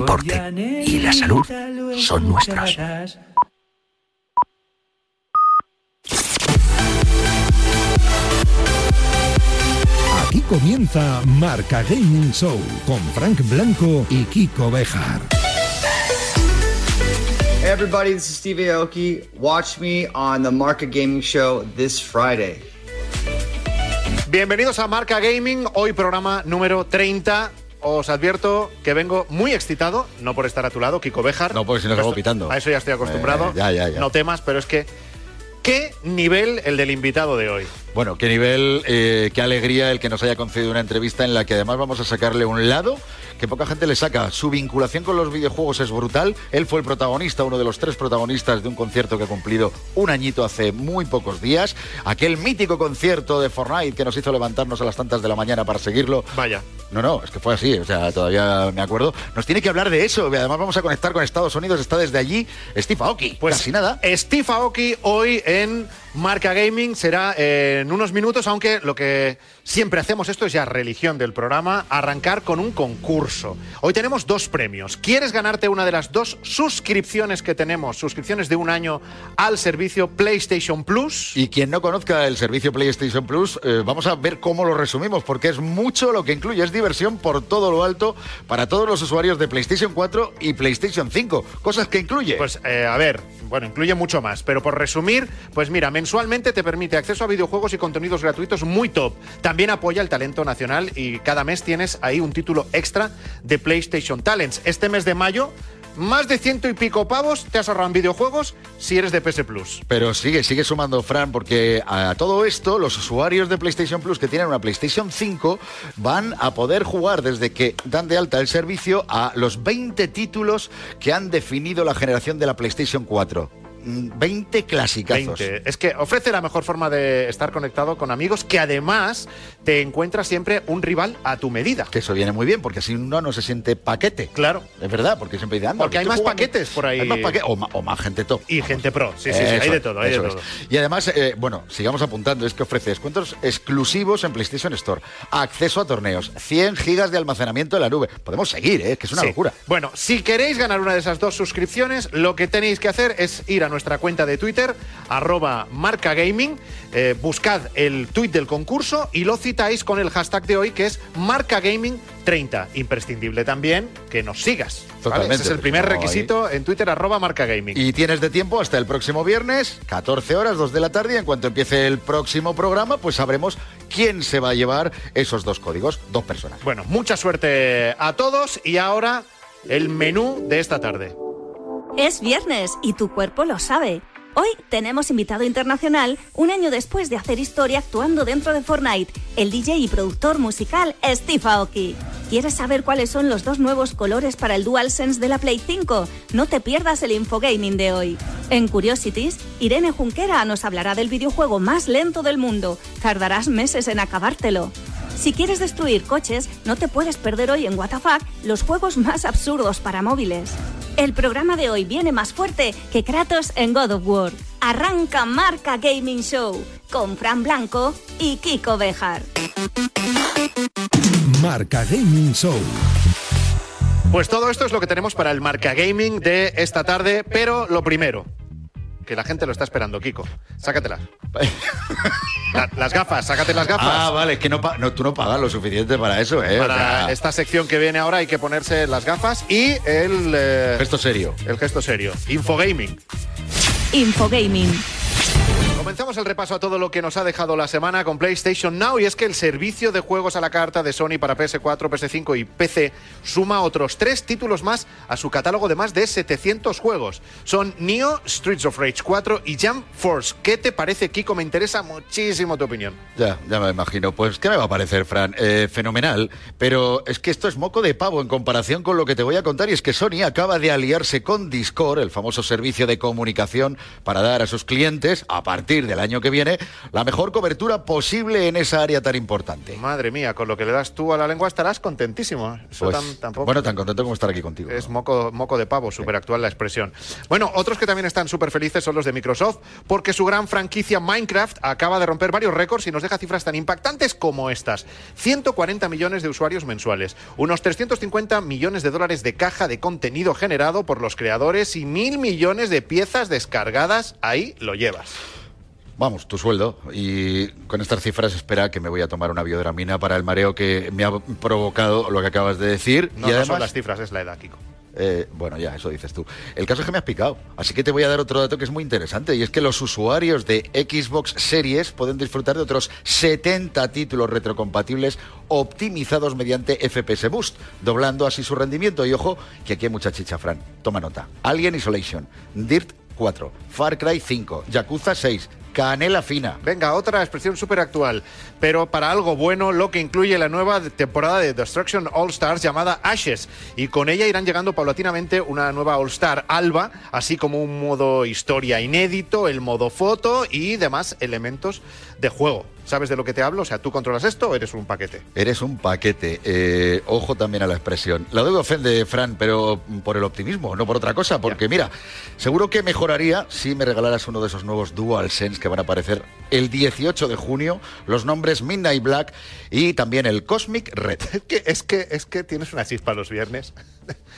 deporte y la salud son nuestros. Aquí comienza Marca Gaming Show con Frank Blanco y Kiko Bejar. Hey everybody, this is Steve Aoki. Watch me on the Marca Gaming Show this Friday. Bienvenidos a Marca Gaming, hoy programa número 30. Os advierto que vengo muy excitado, no por estar a tu lado, Kiko Bejar. No, porque si Esto- hago pitando. A eso ya estoy acostumbrado. Eh, ya, ya, ya. No temas, pero es que. ¿Qué nivel el del invitado de hoy? Bueno, qué nivel, eh, qué alegría el que nos haya concedido una entrevista en la que además vamos a sacarle un lado que poca gente le saca. Su vinculación con los videojuegos es brutal. Él fue el protagonista, uno de los tres protagonistas de un concierto que ha cumplido un añito hace muy pocos días. Aquel mítico concierto de Fortnite que nos hizo levantarnos a las tantas de la mañana para seguirlo. Vaya. No, no, es que fue así, o sea, todavía me acuerdo. Nos tiene que hablar de eso. Además vamos a conectar con Estados Unidos. Está desde allí Steve Aoki. Pues Casi nada. Steve Aoki hoy en Marca Gaming será eh, en unos minutos, aunque lo que siempre hacemos, esto es ya religión del programa, arrancar con un concurso. Hoy tenemos dos premios. ¿Quieres ganarte una de las dos suscripciones que tenemos? Suscripciones de un año al servicio PlayStation Plus. Y quien no conozca el servicio PlayStation Plus, eh, vamos a ver cómo lo resumimos, porque es mucho lo que incluye. Es diversión por todo lo alto para todos los usuarios de PlayStation 4 y PlayStation 5. Cosas que incluye. Pues eh, a ver, bueno, incluye mucho más, pero por resumir, pues mira, mensualmente te permite acceso a videojuegos y contenidos gratuitos muy top. También apoya el talento nacional y cada mes tienes ahí un título extra de PlayStation Talents. Este mes de mayo, más de ciento y pico pavos te has videojuegos si eres de PS Plus. Pero sigue, sigue sumando, Fran, porque a todo esto, los usuarios de PlayStation Plus que tienen una PlayStation 5 van a poder jugar desde que dan de alta el servicio a los 20 títulos que han definido la generación de la PlayStation 4. Mm, 20 clasicazos. 20. Es que ofrece la mejor forma de estar conectado con amigos que además te encuentra siempre un rival a tu medida. Que eso viene muy bien, porque así uno no se siente paquete. Claro. Es verdad, porque siempre dice, anda, Porque que hay más paquetes por ahí. Hay más paquetes, o, más gente top. Y gente pro. Sí, sí, sí. Eso Hay de todo, hay de eso todo. es. Y además, eh, bueno, sigamos apuntando, es que ofrece descuentos exclusivos en PlayStation Store, acceso a torneos, 100 gigas de almacenamiento en la nube. Podemos seguir, ¿eh? que es una Sí. locura. Bueno, si queréis ganar una de esas dos suscripciones, lo que tenéis que hacer es ir a nuestra cuenta de Twitter, arroba marcagaming, eh, buscad el tuit del concurso y lo citáis con el hashtag de hoy que es marcagaming30. Imprescindible también que nos sigas. ¿vale? Ese es el primer ahí- requisito en Twitter, arroba marcagaming. Y tienes de tiempo hasta el próximo viernes, 14 horas, 2 de la tarde, y en cuanto empiece el próximo programa, pues sabremos quién se va a llevar esos dos códigos, dos personas. Bueno, mucha suerte a todos y ahora el menú de esta tarde. Es viernes y tu cuerpo lo sabe. Hoy tenemos invitado internacional un año después de hacer historia actuando dentro de Fortnite, el DJ y productor musical Steve Aoki. ¿Quieres saber cuáles son los dos nuevos colores para el DualSense de la Play 5? No te pierdas el infogaming de hoy. En Curiosities, Irene Junquera nos hablará del videojuego más lento del mundo. Tardarás meses en acabártelo. Si quieres destruir coches, no te puedes perder hoy en WTF los juegos más absurdos para móviles. El programa de hoy viene más fuerte que Kratos en God of War. Arranca Marca Gaming Show con Fran Blanco y Kiko Bejar. Marca Gaming Show. Pues todo esto es lo que tenemos para el Marca Gaming de esta tarde, pero lo primero, que la gente lo está esperando, Kiko. Sácatelas. La- las gafas, sácate las gafas. Ah, vale, es que no, no, tú no pagas lo suficiente para eso, ¿eh? O Para sea, esta sección que viene ahora hay que ponerse las gafas y el, eh, Gesto serio. el gesto serio. Infogaming. Infogaming. Comenzamos el repaso a todo lo que nos ha dejado la semana con PlayStation Now y es que el servicio de juegos a la carta de Sony para PS4, PS5 y PC suma otros tres títulos más a su catálogo de más de 700 juegos. Son Neo, Streets of Rage 4 y Jump Force. ¿Qué te parece, Kiko? Me interesa muchísimo tu opinión. Ya, ya me imagino. Pues, ¿qué me va a parecer, Fran? Eh, fenomenal. Pero es que esto es moco de pavo en comparación con lo que te voy a contar. Y es que Sony acaba de aliarse con Discord, el famoso servicio de comunicación, para dar a sus clientes, a partir del año que viene la mejor cobertura posible en esa área tan importante. Madre mía, con lo que le das tú a la lengua estarás contentísimo. Eso Pues, tan- tampoco- Bueno, tan contento como estar aquí contigo. Es moco, moco de pavo, súper actual la expresión. Bueno, otros que también están súper felices son los de Microsoft, porque su gran franquicia Minecraft acaba de romper varios récords y nos deja cifras tan impactantes como estas. 140 millones de usuarios mensuales, unos 350 millones de dólares de caja de contenido generado por los creadores y mil millones de piezas descargadas. Ahí lo llevas. Vamos, tu sueldo. Y con estas cifras espera que me voy a tomar una biodramina para el mareo que me ha provocado lo que acabas de No, decir. y no además, son las cifras, es la edad, Kiko. Eh, bueno, ya, eso dices tú. El caso es que me has picado, así que te voy a dar otro dato que es muy interesante, y es que los usuarios de Xbox Series pueden disfrutar de otros 70 títulos retrocompatibles optimizados mediante FPS Boost, doblando así su rendimiento. Y ojo, que aquí hay mucha chicha, Fran. Toma nota. Alien Isolation, Dirt 4, Far Cry 5, Yakuza 6, Canela Fina. Venga, otra expresión súper actual, pero para algo bueno, lo que incluye la nueva temporada de Destruction All Stars llamada Ashes. Y con ella irán llegando paulatinamente una nueva All Star Alba, así como un modo historia inédito, el modo foto y demás elementos de juego. ¿Sabes de lo que te hablo? O sea, ¿tú controlas esto o eres un paquete? Eres un paquete. Eh, ojo también a la expresión. La deuda ofende, Fran, pero por el optimismo, no por otra cosa. Porque mira, seguro que mejoraría si me regalaras uno de esos nuevos DualSense que van a aparecer el 18 de junio. Los nombres Midnight Black y también el Cosmic Red. Es que, es que, es que tienes una chispa los viernes.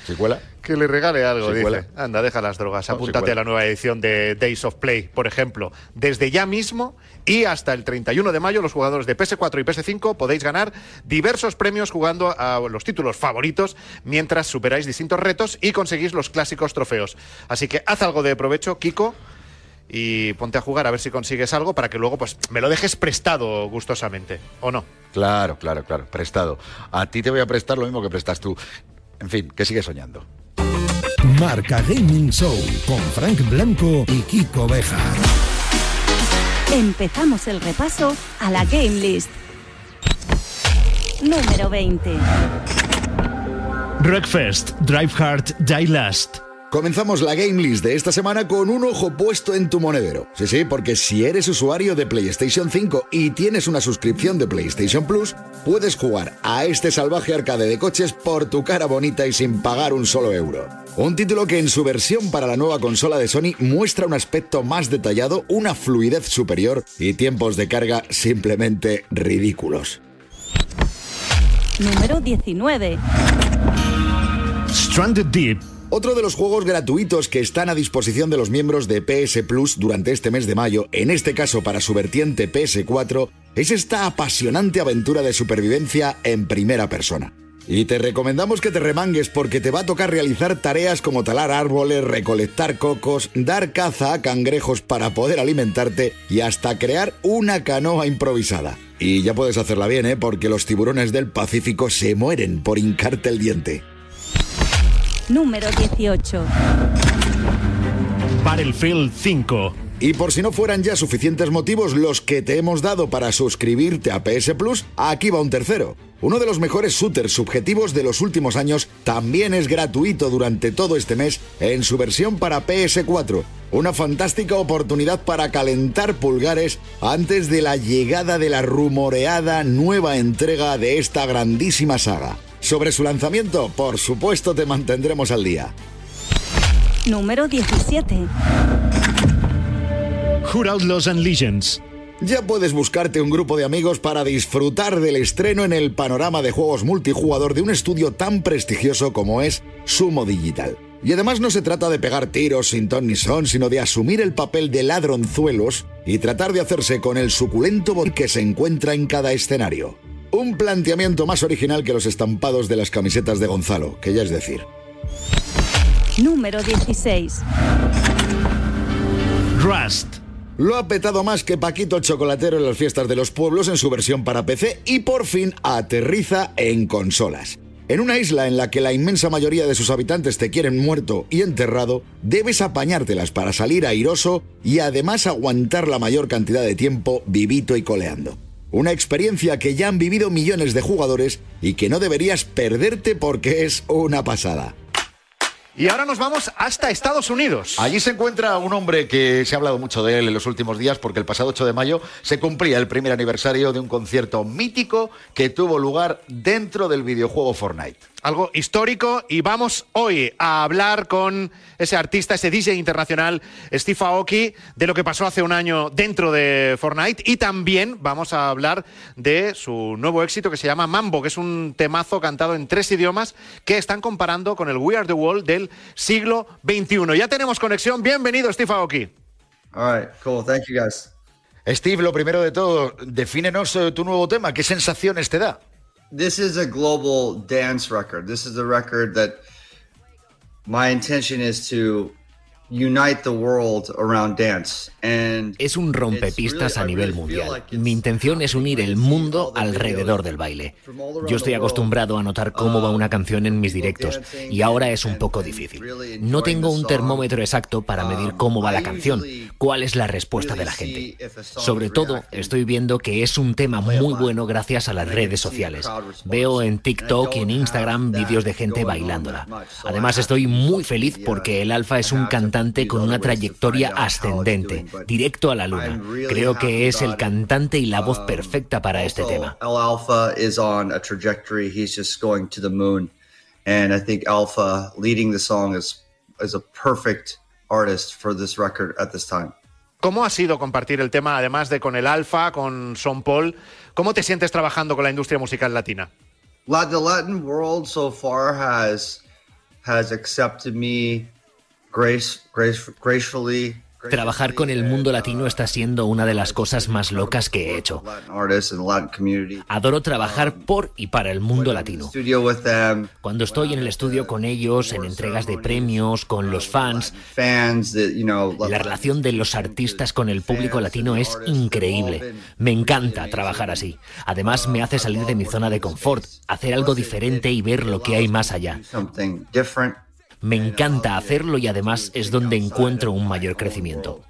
¿Se cuela? Que le regale algo, dice. Anda, deja las drogas. No, Apúntate a la nueva edición de Days of Play, por ejemplo. Desde ya mismo y hasta el 31 de mayo, los jugadores de PS4 y PS5 podéis ganar diversos premios jugando a los títulos favoritos mientras superáis distintos retos y conseguís los clásicos trofeos. Así que haz algo de provecho, Kiko. Y ponte a jugar a ver si consigues algo para que luego pues me lo dejes prestado gustosamente, ¿o no? Claro, claro, claro. Prestado. A ti te voy a prestar lo mismo que prestas tú. En fin, que sigue soñando. Marca Gaming Show con Frank Blanco y Kiko Bejar. Empezamos el repaso a la Game List. Número 20. Wreckfest, Drive Hard, Die Last. Comenzamos la Game List de esta semana con un ojo puesto en tu monedero. Sí, sí, porque si eres usuario de PlayStation 5 y tienes una suscripción de PlayStation Plus, puedes jugar a este salvaje arcade de coches por tu cara bonita y sin pagar un solo euro. Un título que en su versión para la nueva consola de Sony muestra un aspecto más detallado, una fluidez superior y tiempos de carga simplemente ridículos. Número 19. Stranded Deep. Otro de los juegos gratuitos que están a disposición de los miembros de PS Plus durante este mes de mayo, en este caso para su vertiente PS4, es esta apasionante aventura de supervivencia en primera persona. Y te recomendamos que te remangues porque te va a tocar realizar tareas como talar árboles, recolectar cocos, dar caza a cangrejos para poder alimentarte y hasta crear una canoa improvisada. Y ya puedes hacerla bien, ¿eh? porque los tiburones del Pacífico se mueren por hincarte el diente. Número 18. Battlefield 5. Y por si no fueran ya suficientes motivos los que te hemos dado para suscribirte a PS Plus, aquí va un tercero. Uno de los mejores shooters subjetivos de los últimos años también es gratuito durante todo este mes en su versión para PS4. Una fantástica oportunidad para calentar pulgares antes de la llegada de la rumoreada nueva entrega de esta grandísima saga. Sobre su lanzamiento, por supuesto, te mantendremos al día. Número 17. Hood Outlaws and Legends. Ya puedes buscarte un grupo de amigos para disfrutar del estreno en el panorama de juegos multijugador de un estudio tan prestigioso como es Sumo Digital. Y además no se trata de pegar tiros sin ton ni son, sino de asumir el papel de ladronzuelos y tratar de hacerse con el suculento bot que se encuentra en cada escenario. Un planteamiento más original que los estampados de las camisetas de Gonzalo, que ya es decir. Número 16. Rust. Lo ha petado más que Paquito el Chocolatero en las fiestas de los pueblos en su versión para PC y por fin aterriza en consolas. En una isla en la que la inmensa mayoría de sus habitantes te quieren muerto y enterrado, debes apañártelas para salir airoso y además aguantar la mayor cantidad de tiempo vivito y coleando. Una experiencia que ya han vivido millones de jugadores y que no deberías perderte porque es una pasada. Y ahora nos vamos hasta Estados Unidos. Allí se encuentra un hombre que se ha hablado mucho de él en los últimos días porque el pasado 8 de mayo se cumplía el primer aniversario de un concierto mítico que tuvo lugar dentro del videojuego Fortnite. Algo histórico y vamos hoy a hablar con ese artista, ese DJ internacional, Steve Aoki, de lo que pasó hace un año dentro de Fortnite y también vamos a hablar de su nuevo éxito que se llama Mambo, que es un temazo cantado en tres idiomas que están comparando con el We Are the World del siglo XXI. Ya tenemos conexión. Bienvenido, Steve Aoki. All right, cool. Thank you guys. Steve, lo primero de todo, defínenos eh, tu nuevo tema. ¿Qué sensaciones te da? This is a global dance record. This is a record that my intention is to unite the world around dance. And Es un rompepistas a nivel mundial. Mi intención es unir el mundo alrededor del baile. Yo estoy acostumbrado a notar cómo va una canción en mis directos y ahora es un poco difícil. No tengo un termómetro exacto para medir cómo va la canción, cuál es la respuesta de la gente. Sobre todo, estoy viendo que es un tema muy bueno gracias a las redes sociales. Veo en TikTok y en Instagram vídeos de gente bailándola. Además, estoy muy feliz porque el Alfa es un cantante con una trayectoria ascendente, directo a la luna. Creo que es el cantante y la voz perfecta para este tema. El Alpha is on a trajectory. He's just going to the moon. And I think Alpha leading the song is is a perfect artist for this record at this time. ¿Cómo ha sido compartir el tema, además de con el Alfa, con Son Paul? ¿Cómo te sientes trabajando con la industria musical latina? La- The Latin world so far has has accepted me grace, grace, gracefully. Trabajar con el mundo latino está siendo una de las cosas más locas que he hecho. Latin community. Adoro trabajar por y para el mundo latino. Cuando estoy en el estudio con ellos, en entregas de premios, con los fans, la relación de los artistas con el público latino es increíble. Me encanta trabajar así. Además, me hace salir de mi zona de confort, hacer algo diferente y ver lo que hay más allá. Me encanta hacerlo y además es donde encuentro un mayor crecimiento.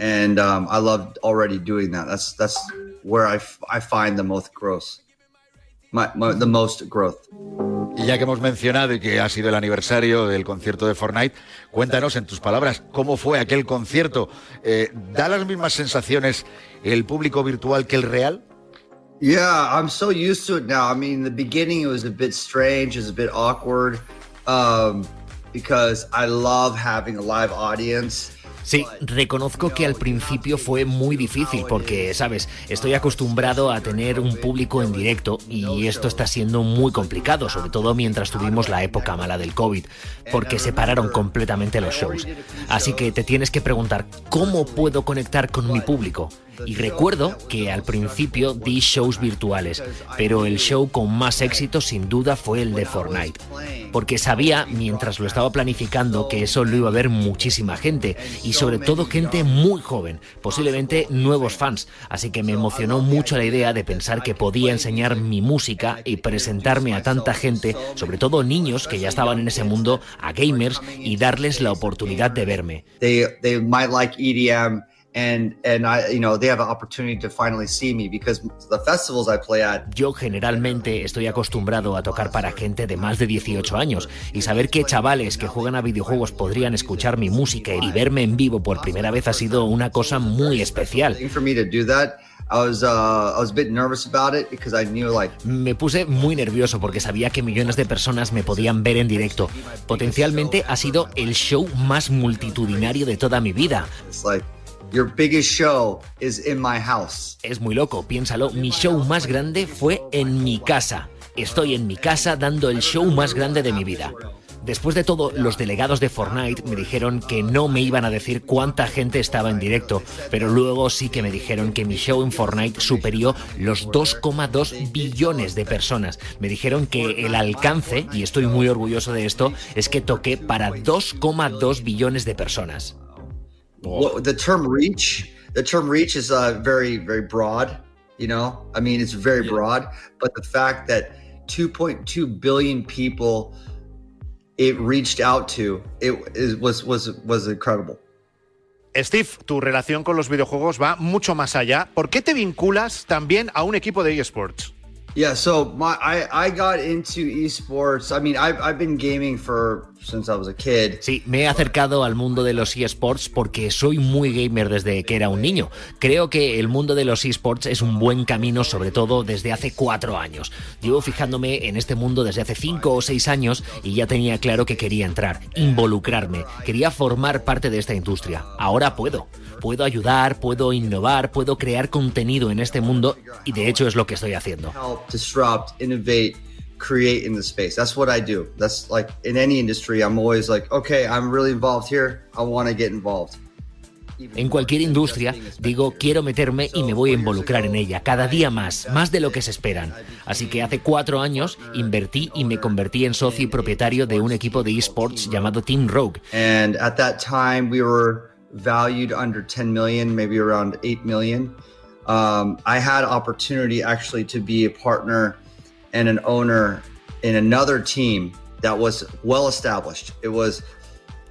and um, I love already doing that. That's that's where I, f- I find the most growth, my, my, the most growth. Y ya que hemos mencionado y que ha sido el aniversario del concierto de Fortnite, cuéntanos en tus palabras cómo fue aquel concierto. Eh, ¿Da las mismas sensaciones el público virtual que el real? Yeah, I'm so used to it now. I mean, in the beginning it was a bit strange, it was a bit awkward, um, because I love having a live audience. Sí, reconozco que al principio fue muy difícil porque, sabes, estoy acostumbrado a tener un público en directo y esto está siendo muy complicado, sobre todo mientras tuvimos la época mala del COVID, porque se pararon completamente los shows. Así que te tienes que preguntar, ¿cómo puedo conectar con mi público? Y recuerdo que al principio di shows virtuales, pero el show con más éxito sin duda fue el de Fortnite. Porque sabía, mientras lo estaba planificando, que eso lo iba a ver muchísima gente, y sobre todo gente muy joven, posiblemente nuevos fans. Así que me emocionó mucho la idea de pensar que podía enseñar mi música y presentarme a tanta gente, sobre todo niños que ya estaban en ese mundo, a gamers, y darles la oportunidad de verme. They they might like EDM, and and I you know they have an opportunity to finally see me because the festivals I play at. Yo generalmente estoy acostumbrado a tocar para gente de más de 18 años y saber que chavales que juegan a videojuegos podrían escuchar mi música y verme en vivo por primera vez ha sido una cosa muy especial. Me to do that, I was uh, I was a bit nervous about it because I knew like Me puse muy nervioso porque sabía que millones de personas me podían ver en directo. Potencialmente ha sido el show más multitudinario de toda mi vida. it's like your biggest show is in my house. Es muy loco, piénsalo, mi show más grande fue en mi casa. Estoy en mi casa dando el show más grande de mi vida. Después de todo, los delegados de Fortnite me dijeron que no me iban a decir cuánta gente estaba en directo, pero luego sí que me dijeron que mi show en Fortnite superió los 2,2 billones de personas. Me dijeron que el alcance, y estoy muy orgulloso de esto, es que toqué para 2,2 billones de personas. The term reach, the term reach is uh, very very broad. You know, I mean it's very broad, but the fact that 2.2 billion people it reached out to it was was was incredible. Steve, tu relación con los videojuegos va mucho más allá. ¿Por qué te vinculas también a un equipo de eSports? Yeah, so my I, I got into esports. I mean, I've, I've been gaming for since I was a kid. Sí, me he acercado al mundo de los eSports porque soy muy gamer desde que era un niño. Creo que el mundo de los eSports es un buen camino, sobre todo desde hace cuatro años. Llevo fijándome en este mundo desde hace cinco o seis años y ya tenía claro que quería entrar, involucrarme, quería formar parte de esta industria. Ahora puedo puedo ayudar, puedo innovar, puedo crear contenido en este mundo y de hecho es lo que estoy haciendo. Help, disrupt, innovate, create in the space. That's what I do. That's like in any industry, I'm always like, okay, I'm really involved here. I want to get involved. En cualquier industria, digo, quiero meterme y me voy a involucrar en ella, cada día más, más de lo que se esperan. Así que hace cuatro años invertí y me convertí en socio y propietario de un equipo de esports llamado Team Rogue. And at that time, we were valued under 10 million, maybe around 8 million. Um, I had opportunity actually to be a partner and an owner in another team that was well established. It was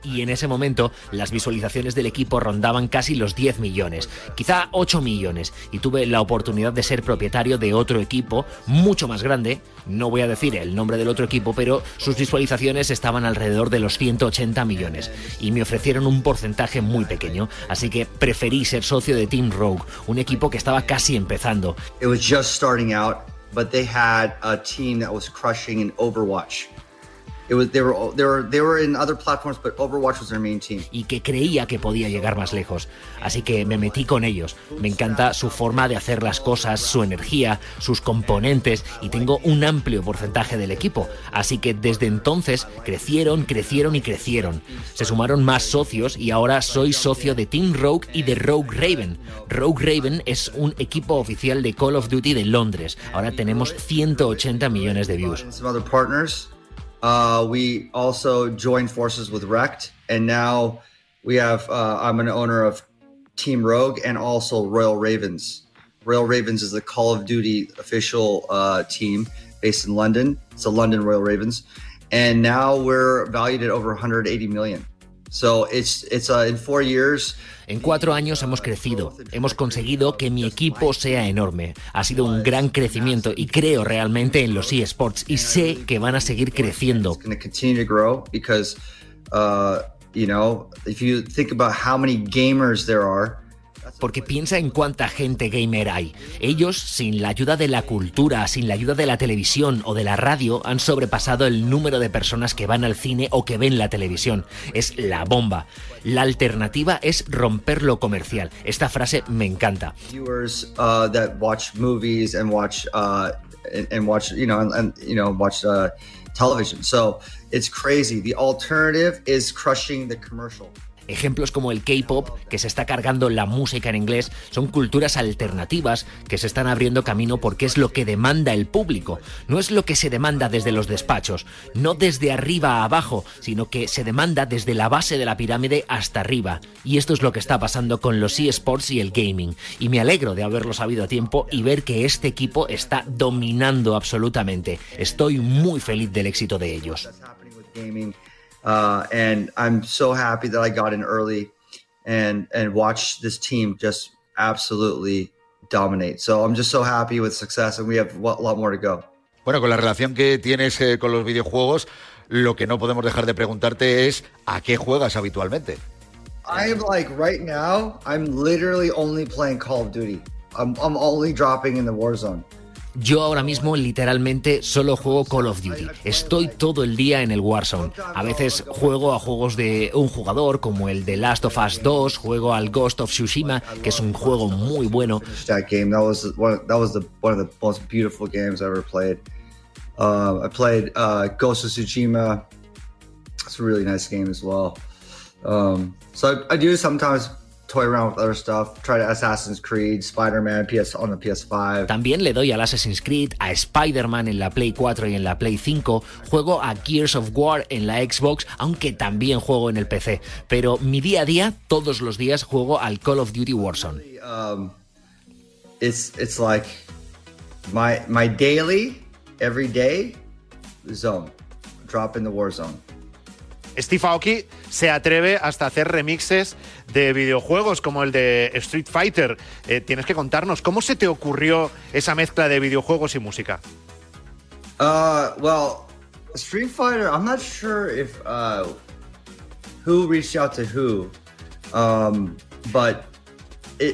y en ese momento las visualizaciones del equipo rondaban casi los 10 millones, quizá 8 millones, y tuve la oportunidad de ser propietario de otro equipo mucho más grande, no voy a decir el nombre del otro equipo, pero sus visualizaciones estaban alrededor de los 180 millones, y me ofrecieron un porcentaje muy pequeño, así que preferí ser socio de Team Rogue, un equipo que estaba casi empezando. It was just starting out, but they had a team that was crushing in Overwatch. Y que creía que podía llegar más lejos. Así que me metí con ellos. Me encanta su forma de hacer las cosas, su energía, sus componentes y tengo un amplio porcentaje del equipo. Así que desde entonces crecieron, crecieron y crecieron. Se sumaron más socios y ahora soy socio de Team Rogue y de Rogue Raven. Rogue Raven es un equipo oficial de Call of Duty de Londres. Ahora tenemos 180 millones de views. Uh, we also joined forces with Rect, and now we have. Uh, I'm an owner of Team Rogue and also Royal Ravens. Royal Ravens is the Call of Duty official uh, team based in London. It's the London Royal Ravens, and now we're valued at over 180 million. So it's it's uh, in four years. En cuatro años hemos crecido, hemos conseguido que mi equipo sea enorme. Ha sido un gran crecimiento y creo realmente en los eSports y sé que van a seguir creciendo. You know, if you think about how many gamers there are, porque piensa en cuánta gente gamer hay. Ellos, sin la ayuda de la cultura, sin la ayuda de la televisión o de la radio, han sobrepasado el número de personas que van al cine o que ven la televisión. Es la bomba. La alternativa es romper lo comercial. Esta frase me encanta. Viewers uh, that watch movies and watch uh, and, watch, you know, and, you know, watch uh, television. So it's crazy. The alternative is crushing the commercial. Ejemplos como el K-pop, que se está cargando la música en inglés, son culturas alternativas que se están abriendo camino porque es lo que demanda el público. No es lo que se demanda desde los despachos, no desde arriba a abajo, sino que se demanda desde la base de la pirámide hasta arriba. Y esto es lo que está pasando con los eSports y el gaming. Y me alegro de haberlo sabido a tiempo y ver que este equipo está dominando absolutamente. Estoy muy feliz del éxito de ellos. Uh, and I'm so happy that I got in early and and watch this team just absolutely dominate. So I'm just so happy with success, and we have a lot more to go. Bueno, con la relación que tienes eh, con los videojuegos, lo que no podemos dejar de preguntarte es ¿a qué juegas habitualmente? I'm like right now, I'm literally only playing Call of Duty. I'm, I'm only dropping in the Warzone. Yo ahora mismo literalmente solo juego Call of Duty. Estoy todo el día en el Warzone. A veces juego a juegos de un jugador como el de Last of Us 2, juego al Ghost of Tsushima, que es un juego muy bueno. I played. Uh, Ghost of Tsushima. It's a really nice game as well. Um, so I do sometimes toy around with other stuff. Try to Assassin's Creed, Spider-Man, PS on the PS5. También le doy al Assassin's Creed, a Spider-Man en la Play 4 y en la Play 5. Juego a Gears of War en la Xbox, aunque también juego en el PC. Pero mi día a día, todos los días, juego al Call of Duty Warzone. Um, it's it's like my my daily, every day zone. Drop in the Warzone. Steve Aoki se atreve hasta hacer remixes de videojuegos como el de Street Fighter. Eh, tienes que contarnos, ¿cómo se te ocurrió esa mezcla de videojuegos y música? Uh, well, Street Fighter. I'm not sure if uh, who reached out to who, um, but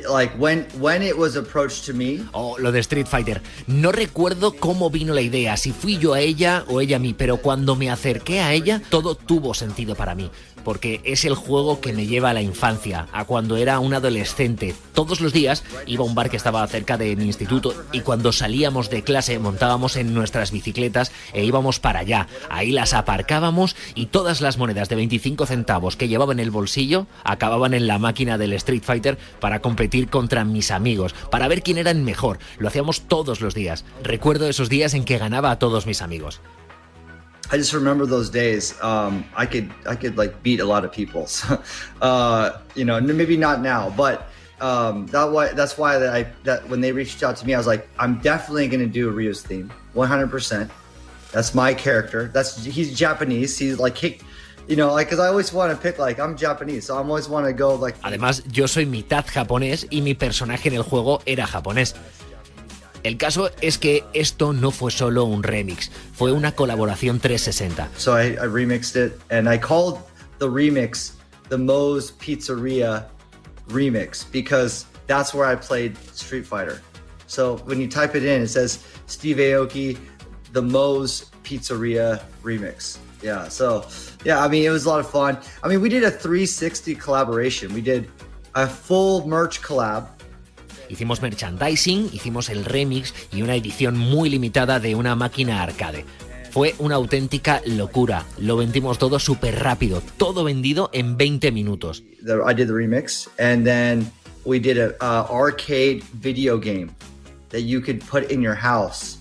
like when when it was approached to me. Oh, lo de Street Fighter. No recuerdo cómo vino la idea, si fui yo a ella o ella a mí, pero cuando me acerqué a ella, todo tuvo sentido para mí porque es el juego que me lleva a la infancia, a cuando era un adolescente. Todos los días iba a un bar que estaba cerca de mi instituto y cuando salíamos de clase montábamos en nuestras bicicletas e íbamos para allá. Ahí las aparcábamos y todas las monedas de 25 centavos que llevaba en el bolsillo acababan en la máquina del Street Fighter para competir contra mis amigos, para ver quién era el mejor. Lo hacíamos todos los días. Recuerdo esos días en que ganaba a todos mis amigos. I just remember those days. Um, I could I could like beat a lot of people. So, uh, you know, maybe not now, but um, that why that's why that I that when they reached out to me, I was like, I'm definitely gonna do a Rio's theme, 100. percent That's my character. That's he's Japanese. He's like he, you know, like because I always want to pick like I'm Japanese, so I always want to go like. Además, yo soy mitad japonés y mi personaje en el juego era japonés. El caso es que esto no fue solo un remix, fue una colaboración 360. So I, I remixed it and I called the remix the Moe's Pizzeria remix because that's where I played Street Fighter. So when you type it in, it says Steve Aoki, the Moe's Pizzeria remix. Yeah, so yeah, I mean, it was a lot of fun. I mean, we did a 360 collaboration. We did a full merch collab Hicimos merchandising, hicimos el remix y una edición muy limitada de una máquina arcade. Fue una auténtica locura. Lo vendimos todo súper rápido, todo vendido en 20 minutos. I did the remix and then we did a uh, arcade video game that you could put in your house.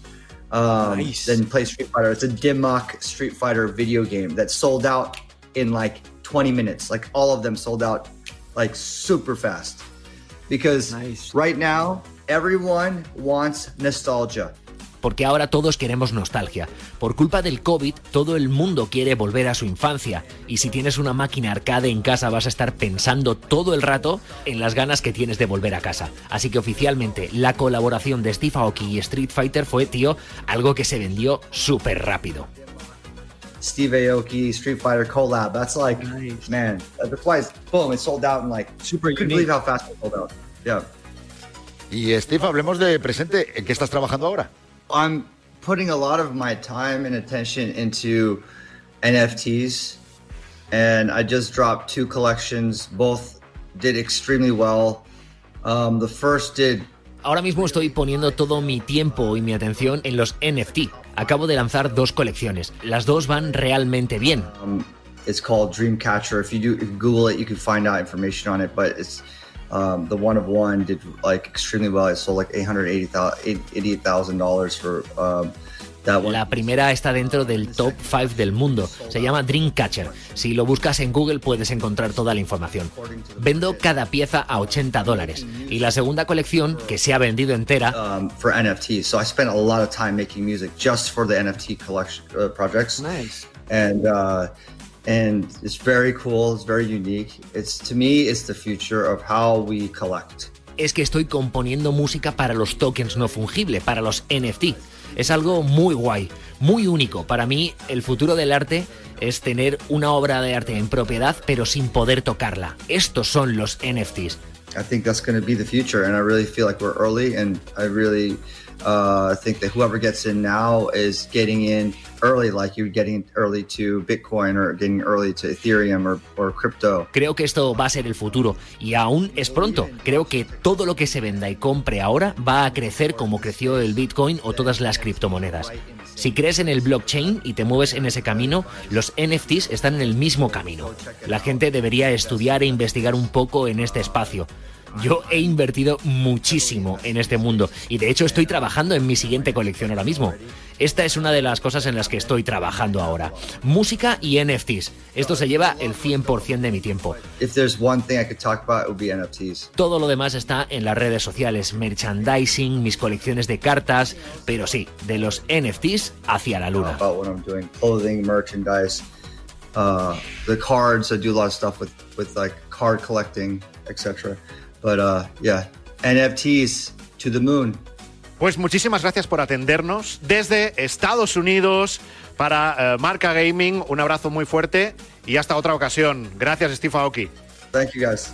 Um, nice. Then play Street Fighter. It's a Dimmock Street Fighter video game that sold out in like 20 minutes. Like all of them sold out like super fast. Because nice. right now everyone wants nostalgia. Porque ahora todos queremos nostalgia. Por culpa del COVID, todo el mundo quiere volver a su infancia. Y si tienes una máquina arcade en casa, vas a estar pensando todo el rato en las ganas que tienes de volver a casa. Así que oficialmente, la colaboración de Steve Aoki y Street Fighter fue, tío, algo que se vendió súper rápido. Steve Aoki Street Fighter collab. That's like, nice. man, that's why it's boom, it sold out in like super. Couldn't believe how fast it sold out. Yeah. Y Steve, hablemos de presente. ¿En qué estás trabajando ahora? I'm putting a lot of my time and attention into NFTs, and I just dropped two collections. Both did extremely well. Um, the first did. Ahora mismo estoy poniendo todo mi tiempo y mi atención en los NFT. Acabo de lanzar dos colecciones. Las dos van realmente bien. Um, it's called Dreamcatcher. If you do if you Google it, you can find out information on it. But it's Um, the one of one did like extremely well. It sold like $888,000 for um, La primera está dentro del top 5 del mundo. Se llama Dreamcatcher. Si lo buscas en Google puedes encontrar toda la información. Vendo cada pieza a 80 dólares. Y la segunda colección, que se ha vendido entera. Um, for NFT. So I spent a lot of time making music just for the NFT collection uh, projects. Nice. And uh, and it's very cool. It's very unique. It's to me, it's the future of how we collect. Es que estoy componiendo música para los tokens no fungible, para los NFT. Es algo muy guay, muy único. Para mí, el futuro del arte es tener una obra de arte en propiedad, pero sin poder tocarla. Estos son los NFTs. I think that's going to be the future, and I really feel like we're early, and I really uh, think that whoever gets in now is getting in early, like you're getting early to Bitcoin or getting early to Ethereum or, or crypto. Creo que esto va a ser el futuro y aún es pronto. Creo que todo lo que se venda y compre ahora va a crecer como creció el Bitcoin o todas las criptomonedas. Si crees en el blockchain y te mueves en ese camino, los NFTs están en el mismo camino. La gente debería estudiar e investigar un poco en este espacio. Yo he invertido muchísimo en este mundo y de hecho estoy trabajando en mi siguiente colección ahora mismo. Esta es una de las cosas en las que estoy trabajando ahora. Música y NFTs. Esto se lleva el 100% de mi tiempo. Todo lo demás está en las redes sociales, merchandising, mis colecciones de cartas, pero sí, de los NFTs hacia la luna. uh, the cards. I do a lot of stuff with with like card collecting, etc. But uh, yeah, NFTs to the moon. Pues muchísimas gracias por atendernos desde Estados Unidos para eh, Marca Gaming. Un abrazo muy fuerte y hasta otra ocasión. Gracias, Steve Aoki. Thank you guys.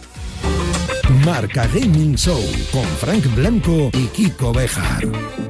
Marca Gaming Show con Frank Blanco y Kiko Bejar.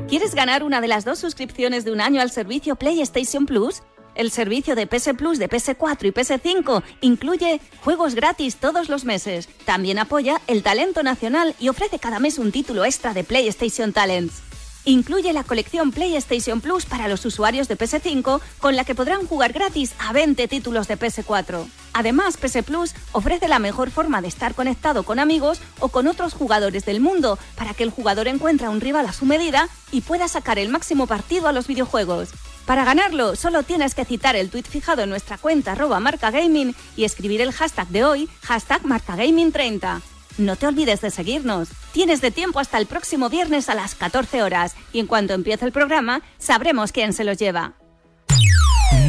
¿Quieres ganar una de las dos suscripciones de un año al servicio PlayStation Plus? El servicio de PS Plus de PS4 y PS5 incluye juegos gratis todos los meses. También apoya el talento nacional y ofrece cada mes un título extra de PlayStation Talents. Incluye la colección PlayStation Plus para los usuarios de PS5, con la que podrán jugar gratis a 20 títulos de PS4. Además, PS Plus ofrece la mejor forma de estar conectado con amigos o con otros jugadores del mundo, para que el jugador encuentre un rival a su medida y pueda sacar el máximo partido a los videojuegos. Para ganarlo, solo tienes que citar el tweet fijado en nuestra cuenta arroba marcagaming y escribir el hashtag de hoy, hashtag marcagaming30. No te olvides de seguirnos. Tienes de tiempo hasta el próximo viernes a las 14 horas y en cuanto empiece el programa sabremos quién se los lleva.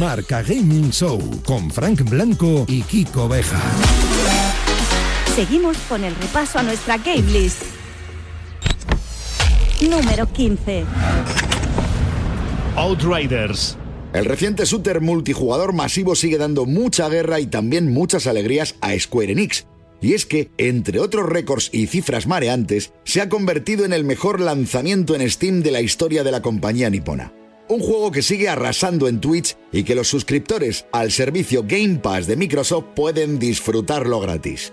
Marca Gaming Show con Frank Blanco y Kiko Bejar. Seguimos con el repaso a nuestra game list. Número 15. Outriders. El reciente shooter multijugador masivo sigue dando mucha guerra y también muchas alegrías a Square Enix. Y es que, entre otros récords y cifras mareantes, se ha convertido en el mejor lanzamiento en Steam de la historia de la compañía nipona. Un juego que sigue arrasando en Twitch y que los suscriptores al servicio Game Pass de Microsoft pueden disfrutarlo gratis.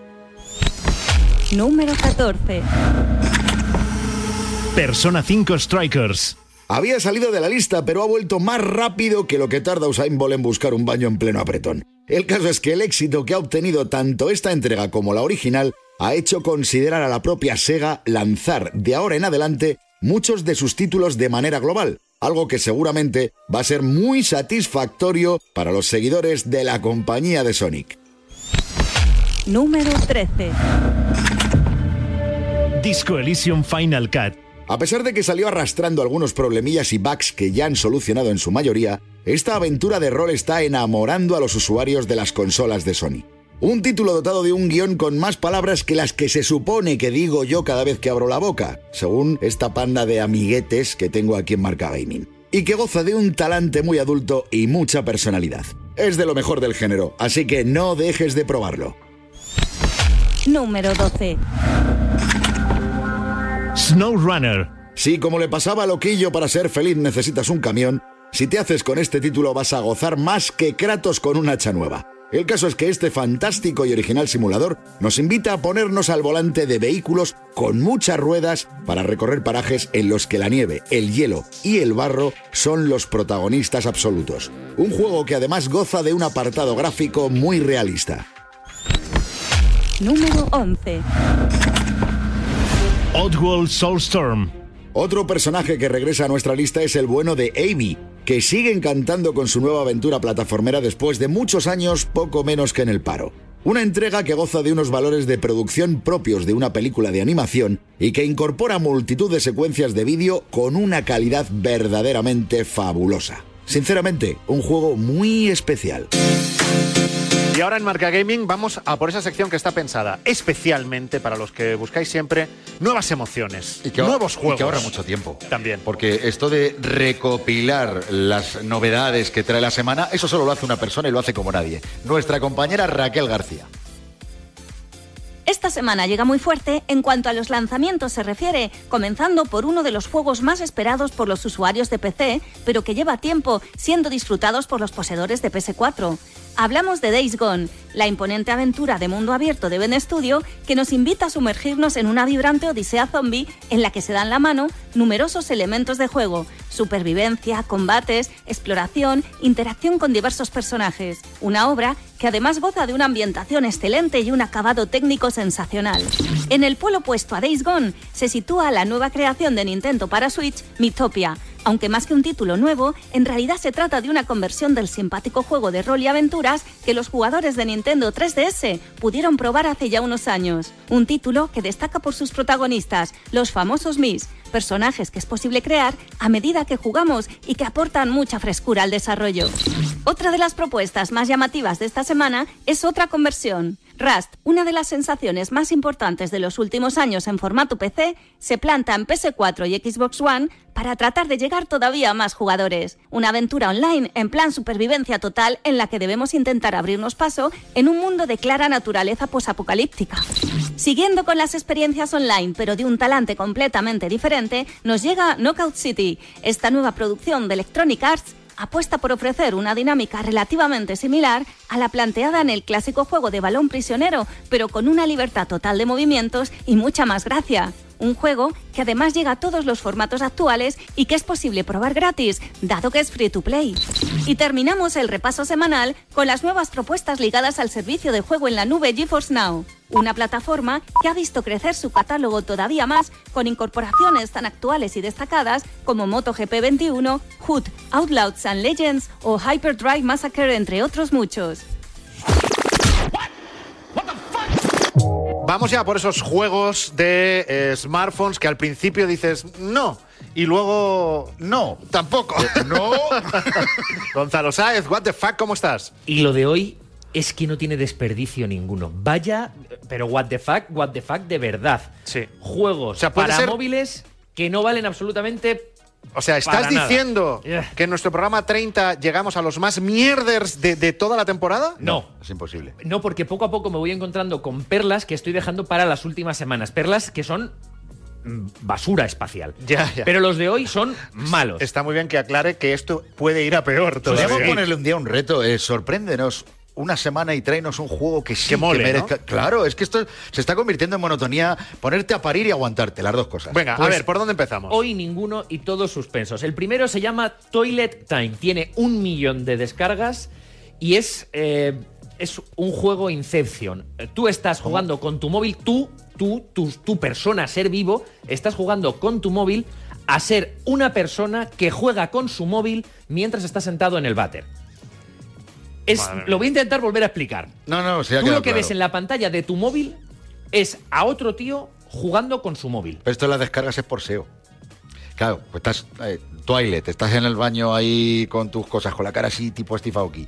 Número 14. Persona 5 Strikers. Había salido de la lista, pero ha vuelto más rápido que lo que tarda Usain Bolt en buscar un baño en pleno apretón. El caso es que el éxito que ha obtenido tanto esta entrega como la original ha hecho considerar a la propia Sega lanzar de ahora en adelante muchos de sus títulos de manera global, algo que seguramente va a ser muy satisfactorio para los seguidores de la compañía de Sonic. Número 13. Disco Elysium Final Cut. A pesar de que salió arrastrando algunos problemillas y bugs que ya han solucionado en su mayoría, esta aventura de rol está enamorando a los usuarios de las consolas de Sony. Un título dotado de un guion con más palabras que las que se supone que digo yo cada vez que abro la boca, según esta panda de amiguetes que tengo aquí en Marca Gaming. Y que goza de un talante muy adulto y mucha personalidad. Es de lo mejor del género, así que no dejes de probarlo. Número 12. SnowRunner. Si como le pasaba a Loquillo para ser feliz necesitas un camión, si te haces con este título vas a gozar más que Kratos con una hacha nueva. El caso es que este fantástico y original simulador nos invita a ponernos al volante de vehículos con muchas ruedas para recorrer parajes en los que la nieve, el hielo y el barro son los protagonistas absolutos. Un juego que además goza de un apartado gráfico muy realista. Número 11. Oddworld Soulstorm. Otro personaje que regresa a nuestra lista es el bueno de Amy, que sigue encantando con su nueva aventura plataformera después de muchos años poco menos que en el paro. Una entrega que goza de unos valores de producción propios de una película de animación y que incorpora multitud de secuencias de vídeo con una calidad verdaderamente fabulosa. Sinceramente, un juego muy especial. Y ahora en Marca Gaming vamos a por esa sección que está pensada especialmente para los que buscáis siempre nuevas emociones, Y que nuevos y juegos. que ahorra mucho tiempo. También. Porque esto de recopilar las novedades que trae la semana, eso solo lo hace una persona y lo hace como nadie. Nuestra compañera Raquel García. Esta semana llega muy fuerte en cuanto a los lanzamientos se refiere, comenzando por uno de los juegos más esperados por los usuarios de PC, pero que lleva tiempo siendo disfrutados por los poseedores de PS4. Hablamos de Days Gone, la imponente aventura de mundo abierto de Ben Studio que nos invita a sumergirnos en una vibrante odisea zombie en la que se dan la mano numerosos elementos de juego, supervivencia, combates, exploración, interacción con diversos personajes. Una obra que además goza de una ambientación excelente y un acabado técnico sensacional. En el polo opuesto a Days Gone se sitúa la nueva creación de Nintendo para Switch, Mythopia, aunque más que un título nuevo, en realidad se trata de una conversión del simpático juego de rol y aventuras que los jugadores de Nintendo 3DS pudieron probar hace ya unos años. Un título que destaca por sus protagonistas, los famosos Mis, personajes que es posible crear a medida que jugamos y que aportan mucha frescura al desarrollo. Otra de las propuestas más llamativas de esta semana es otra conversión. Rust, una de las sensaciones más importantes de los últimos años en formato PC, se planta en PS4 y Xbox One para tratar de llegar todavía a más jugadores. Una aventura online en plan supervivencia total en la que debemos intentar abrirnos paso en un mundo de clara naturaleza posapocalíptica. Siguiendo con las experiencias online, pero de un talante completamente diferente, nos llega Knockout City, esta nueva producción de Electronic Arts apuesta por ofrecer una dinámica relativamente similar a la planteada en el clásico juego de balón prisionero, pero con una libertad total de movimientos y mucha más gracia. Un juego que además llega a todos los formatos actuales y que es posible probar gratis, dado que es free to play. Y terminamos el repaso semanal con las nuevas propuestas ligadas al servicio de juego en la nube GeForce Now, una plataforma que ha visto crecer su catálogo todavía más con incorporaciones tan actuales y destacadas como MotoGP 21, Hood, Outlaws and Legends o Hyperdrive Massacre, entre otros muchos. Vamos ya por esos juegos de eh, smartphones que al principio dices no y luego no, tampoco. no. Gonzalo Sáez, what the fuck, ¿cómo estás? Y lo de hoy es que no tiene desperdicio ninguno. Vaya, pero what the fuck, what the fuck de verdad. Sí. Juegos O sea, puede para ser- móviles que no valen absolutamente O sea, ¿estás diciendo Yeah. que en nuestro programa 30 llegamos a los más mierders de, de toda la temporada? no. Es imposible. No, porque poco a poco me voy encontrando con perlas que estoy dejando para las últimas semanas. Perlas que son mm, basura espacial. Ya, ya. Pero los de hoy son malos. Está muy bien que aclare que esto puede ir a peor todavía. Podríamos ponerle un día un reto, eh, sorpréndenos una semana y tráenos un juego que sí Que mole, merezca. ¿no? Claro, es que esto se está convirtiendo en monotonía, ponerte a parir y aguantarte, las dos cosas. Venga, a Pues ver, ¿por dónde empezamos? Hoy ninguno y todos suspensos. El primero se llama Toilet Time. Tiene un millón de descargas y es, eh, es un juego Inception. Tú estás jugando con tu móvil, tú, tú, tu, tu persona, ser vivo, estás jugando con tu móvil a ser una persona que juega con su móvil mientras está sentado en el váter. Es, Madre lo voy a intentar volver a explicar. No, no, se ha Tú lo que claro. ves en la pantalla de tu móvil es a otro tío jugando con su móvil. Pero esto de las descargas es por SEO. Claro, pues estás eh, toilet, estás en el baño ahí con tus cosas, con la cara así tipo Steve Aoki,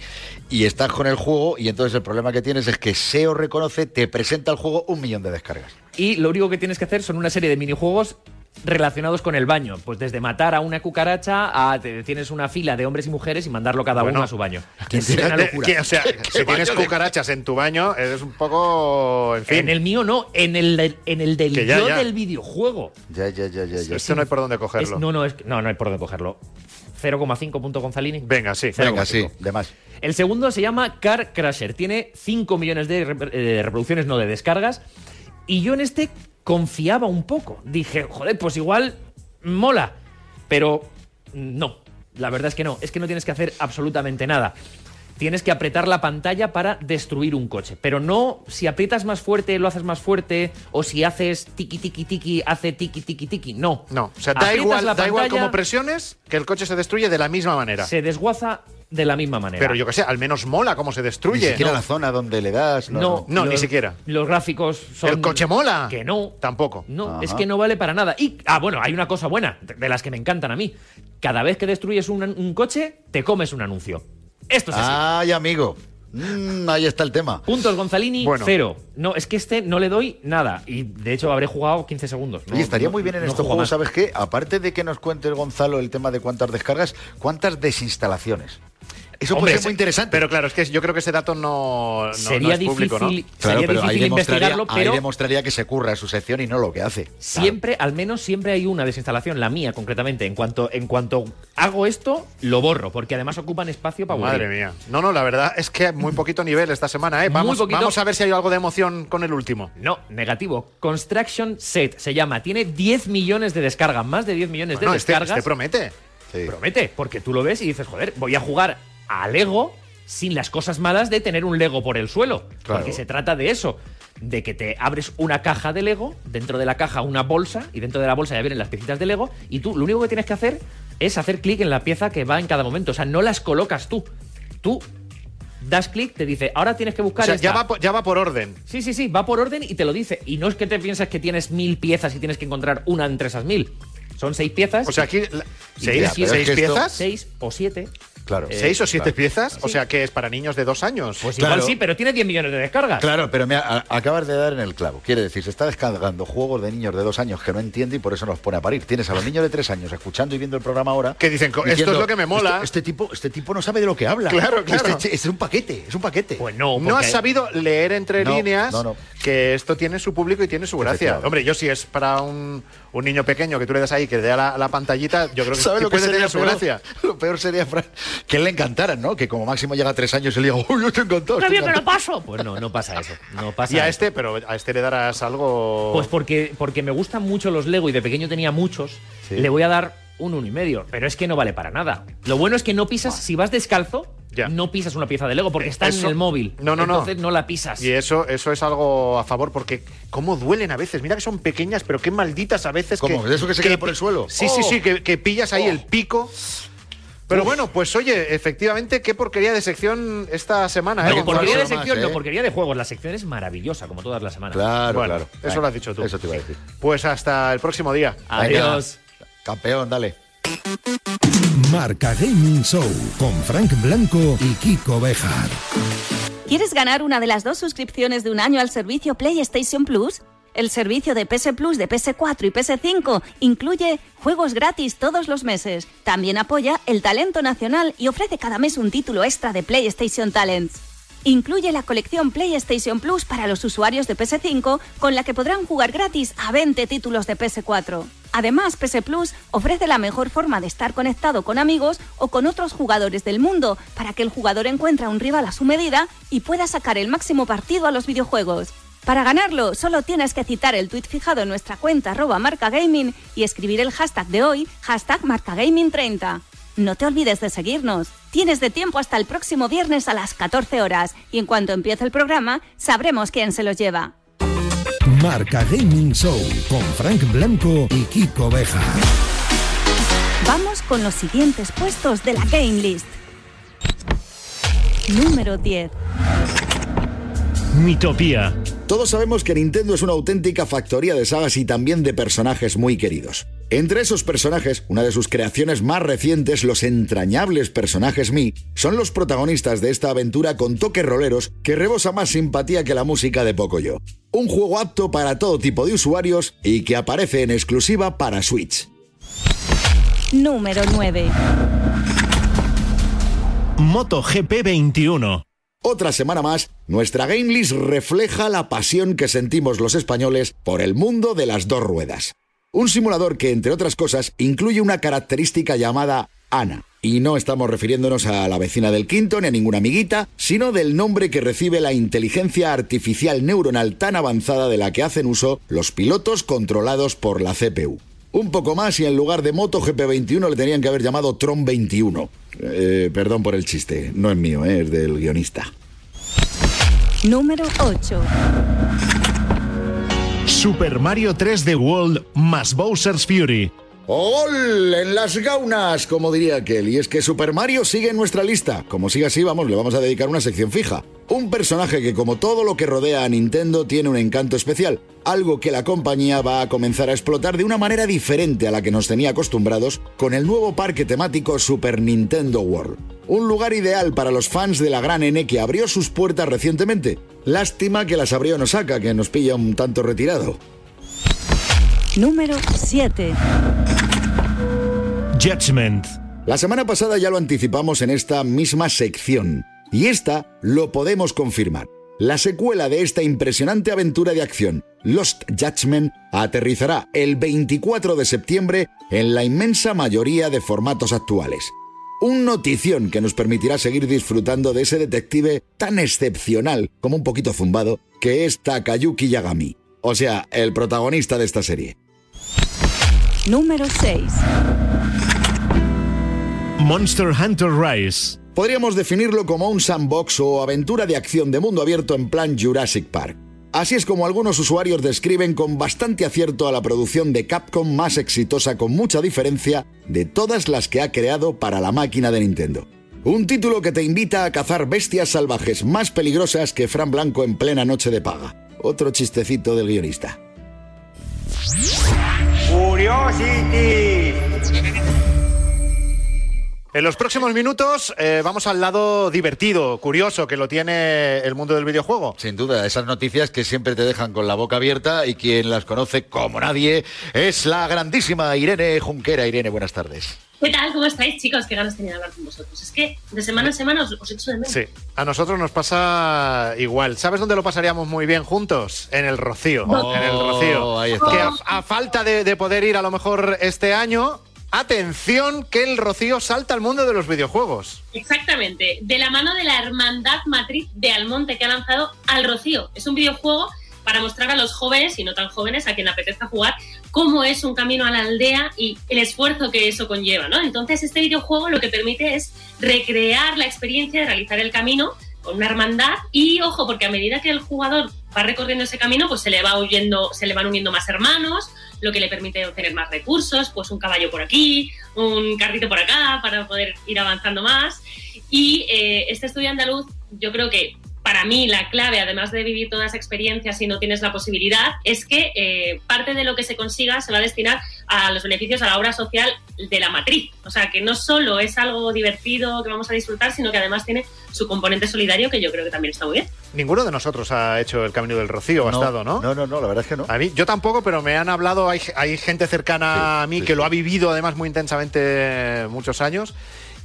y estás con el juego y entonces el problema que tienes es que SEO reconoce, te presenta el juego un millón de descargas. Y lo único que tienes que hacer son una serie de minijuegos relacionados con el baño. Pues desde matar a una cucaracha a te- tienes una fila de hombres y mujeres y mandarlo cada Bueno. uno a su baño. ¿Quién Es una locura. que, o sea, ¿Qué- si tienes de- cucarachas en tu baño, eres un poco. En fin. En el mío no, en el, del- en el del ya, yo ya. del videojuego. Ya, ya, ya, ya, ya. Esto no hay por dónde cogerlo. Es- no, no, es, que- no, no hay por dónde cogerlo. 0,5 punto Gonzalini. Venga, sí. Venga, sí, de más. El segundo se llama Car Crasher. Tiene 5 millones de, eh, de reproducciones, no de descargas. Y yo en este confiaba un poco. Dije, joder, pues igual mola. Pero no, la verdad es que no. Es que no tienes que hacer absolutamente nada. Tienes que apretar la pantalla para destruir un coche. Pero no si aprietas más fuerte, lo haces más fuerte. O si haces tiki tiki tiki, hace tiki tiki tiki. No. No, o sea, da igual, la da igual como presiones que el coche se destruye de la misma manera. Se desguaza de la misma manera. Pero yo que sé, al menos mola cómo se Ni destruye. siquiera No. la zona donde le das. No, No, No, ni siquiera. Los gráficos son. ¿El coche mola? Que no. Tampoco. No, Ajá. es que no vale para nada. Y, ah, bueno, hay una cosa buena, de de las que me encantan a mí. Cada vez que destruyes un, un coche, te comes un anuncio. Esto es así. Ay, amigo. Mm, ahí está el tema. Puntos Gonzalini, Bueno. cero. No, es que este no le doy nada. Y de hecho habré jugado 15 segundos. No, Oye, estaría muy bien en no estos juego juegos, más. ¿sabes qué? Aparte de que nos cuente el Gonzalo el tema de cuántas descargas, cuántas desinstalaciones. Eso Hombre, puede ser muy interesante. Pero claro, es que yo creo que ese dato no, no- no Sería es público, difícil, ¿no? Claro, sería pero ahí difícil demostraría, investigarlo, ahí pero demostraría que se curra su sección y no lo que hace. siempre, al menos siempre hay una desinstalación, la mía concretamente. En cuanto, en cuanto hago esto, lo borro, porque además ocupan espacio para Madre mía. No, no, la verdad es que muy poquito nivel esta semana, ¿eh? Vamos, vamos a ver si hay algo de emoción con el último. No, negativo. Construction Set se llama. Tiene 10 millones de descargas, más de 10 millones Bueno, de este, descargas. este promete. Sí. Promete, porque tú lo ves y dices, joder, voy a jugar a Lego sin las cosas malas de tener un Lego por el suelo. Claro. Porque se trata de eso. De que te abres una caja de Lego, dentro de la caja una bolsa, y dentro de la bolsa ya vienen las piecitas de Lego, y tú lo único que tienes que hacer es hacer clic en la pieza que va en cada momento. O sea, no las colocas tú. Tú das clic, te dice, ahora tienes que O buscar sea, esta. ya va, por- ya va por orden. Sí, sí, sí, va por orden y te lo dice. Y no es que te piensas que tienes mil piezas y tienes que encontrar una entre esas mil. Son seis piezas. O sea, aquí. la- ¿Seis, piezas? Seis o siete. Claro. Eh, ¿Seis o siete claro. piezas? O sea, que es para niños de dos años. Pues Claro. igual sí, pero tiene 10 millones de descargas. Claro, pero me a- acabas de dar en el clavo. Quiere decir, se está descargando juegos de niños de dos años que no entiende y por eso nos pone a parir. Tienes a los niños de tres años escuchando y viendo el programa ahora. Que dicen, "Co- esto es lo que me mola". Este, este tipo, este tipo no sabe de lo que habla. Claro, claro. Este, este es un paquete, es un paquete. Pues no, No has sabido leer entre No, líneas no, no. que esto tiene su público y tiene su gracia. Hombre, yo si es para un, un niño pequeño que tú le das ahí, que le da la, la pantallita, yo creo que, ¿Sabes que lo que puede sería tener su peor? gracia. Lo peor sería, Fran, que él le encantaran, ¿no? Que como máximo llega a tres años y le diga, uy, yo estoy encantado. ¡Qué bien me lo encantado". paso! Pues no, no pasa eso. No pasa Y a eso. este, pero a este le darás algo. Pues porque, porque me gustan mucho los Lego y de pequeño tenía muchos, le voy a dar un uno y medio. Pero es que no vale para nada. Lo bueno es que no pisas, si vas descalzo, Ya. no pisas una pieza de Lego porque está Eso- en el móvil. No, no, no. Entonces no la pisas. Y eso, eso es algo a favor, porque cómo duelen a veces. Mira que son pequeñas, pero qué malditas a veces. ¿Cómo? Que, ¿De eso que se queda por el suelo? Sí, sí, Oh. sí, que, que pillas ahí el pico. Pero bueno, pues oye, efectivamente, qué porquería de sección esta semana, ¿eh? No, porquería de más, sección, ¿eh? no, porquería de juegos. La sección es maravillosa, como todas las semanas. Claro, Bueno, claro. eso lo has dicho tú. Eso te iba a decir. Pues hasta el próximo día. Adiós. Campeón, dale. Marca Gaming Show con Frank Blanco y Kiko Bejar. ¿Quieres ganar una de las dos suscripciones de un año al servicio PlayStation Plus? El servicio de PS Plus de PS4 y PS5 incluye juegos gratis todos los meses. También apoya el talento nacional y ofrece cada mes un título extra de PlayStation Talents. Incluye la colección PlayStation Plus para los usuarios de PS5, con la que podrán jugar gratis a 20 títulos de PS4. Además, PS Plus ofrece la mejor forma de estar conectado con amigos o con otros jugadores del mundo, para que el jugador encuentre un rival a su medida y pueda sacar el máximo partido a los videojuegos. Para ganarlo, solo tienes que citar el tweet fijado en nuestra cuenta arroba marcagaming y escribir el hashtag de hoy, hashtag marcagaming30. No te olvides de seguirnos. Tienes de tiempo hasta el próximo viernes a las 14 horas y en cuanto empiece el programa sabremos quién se los lleva. Marca Gaming Show con Frank Blanco y Kiko Bejar. Vamos con los siguientes puestos de la Game List. Número 10. Mitopía. Todos sabemos que Nintendo es una auténtica factoría de sagas y también de personajes muy queridos. Entre esos personajes, una de sus creaciones más recientes, los entrañables personajes Mi, son los protagonistas de esta aventura con toques roleros que rebosa más simpatía que la música de Pocoyo. Un juego apto para todo tipo de usuarios y que aparece en exclusiva para Switch. Número 9. MotoGP 21. Otra semana más, nuestra Game List refleja la pasión que sentimos los españoles por el mundo de las dos ruedas. Un simulador que, entre otras cosas, incluye una característica llamada Ana. Y no estamos refiriéndonos a la vecina del quinto ni a ninguna amiguita, sino del nombre que recibe la inteligencia artificial neuronal tan avanzada de la que hacen uso los pilotos controlados por la CPU. Un poco más y en lugar de MotoGP 21 le tenían que haber llamado Tron 21. Eh, perdón por el chiste, no es mío, eh, es del guionista. Número 8. Super Mario 3D World más Bowser's Fury. ¡Gol! En las gaunas, como diría aquel. Y es que Super Mario sigue en nuestra lista. Como siga así, vamos, le vamos a dedicar una sección fija. Un personaje que, como todo lo que rodea a Nintendo, tiene un encanto especial. Algo que la compañía va a comenzar a explotar de una manera diferente a la que nos tenía acostumbrados con el nuevo parque temático Super Nintendo World. Un lugar ideal para los fans de la gran N que abrió sus puertas recientemente. Lástima que las abrió en Osaka, que nos pilla un tanto retirado. Número 7. Judgment. La semana pasada ya lo anticipamos en esta misma sección, y esta lo podemos confirmar. La secuela de esta impresionante aventura de acción, Lost Judgment, aterrizará el 24 de septiembre en la inmensa mayoría de formatos actuales. Un notición que nos permitirá seguir disfrutando de ese detective tan excepcional como un poquito zumbado que es Takayuki Yagami, o sea, el protagonista de esta serie. Número 6. Monster Hunter Rise. Podríamos definirlo como un sandbox o aventura de acción de mundo abierto en plan Jurassic Park. Así es como algunos usuarios describen con bastante acierto a la producción de Capcom más exitosa con mucha diferencia de todas las que ha creado para la máquina de Nintendo. Un título que te invita a cazar bestias salvajes más peligrosas que Fran Blanco en plena noche de paga. Otro chistecito del guionista. Curiosity. En los próximos minutos eh, vamos al lado divertido, curioso, que lo tiene el mundo del videojuego. Sin duda, esas noticias que siempre te dejan con la boca abierta y quien las conoce como nadie es la grandísima Irene Junquera. Irene, buenas tardes. ¿Qué tal? ¿Cómo estáis, chicos? Qué ganas tenía de hablar con vosotros. Es que de semana en semana os, os echo de menos. Sí, a nosotros nos pasa igual. ¿Sabes dónde lo pasaríamos muy bien juntos? En el Rocío. Oh, en el Rocío. ahí está. Que a, a falta de, de poder ir a lo mejor este año, atención que el Rocío salta al mundo de los videojuegos. Exactamente. De la mano de la Hermandad Matriz de Almonte que ha lanzado Al Rocío. Es un videojuego para mostrar a los jóvenes y no tan jóvenes, a quien apetezca jugar, cómo es un camino a la aldea y el esfuerzo que eso conlleva, ¿no? Entonces, este videojuego lo que permite es recrear la experiencia de realizar el camino con una hermandad y ojo, porque a medida que el jugador va recorriendo ese camino, pues se le va huyendo, se le van uniendo más hermanos, lo que le permite obtener más recursos, pues un caballo por aquí, un carrito por acá, para poder ir avanzando más. Y eh, este estudio andaluz, yo creo que para mí la clave, además de vivir toda esa experiencia si no tienes la posibilidad, es que eh, parte de lo que se consiga se va a destinar a los beneficios a la obra social de la matriz. O sea, que no solo es algo divertido que vamos a disfrutar, sino que además tiene su componente solidario que yo creo que también está muy bien. Ninguno de nosotros ha hecho el Camino del Rocío, ha No, estado, ¿no? No, no, no, la verdad es que no. A mí, yo tampoco, pero me han hablado, hay, hay gente cercana Sí, a mí sí, que lo sí. ha vivido además muy intensamente muchos años.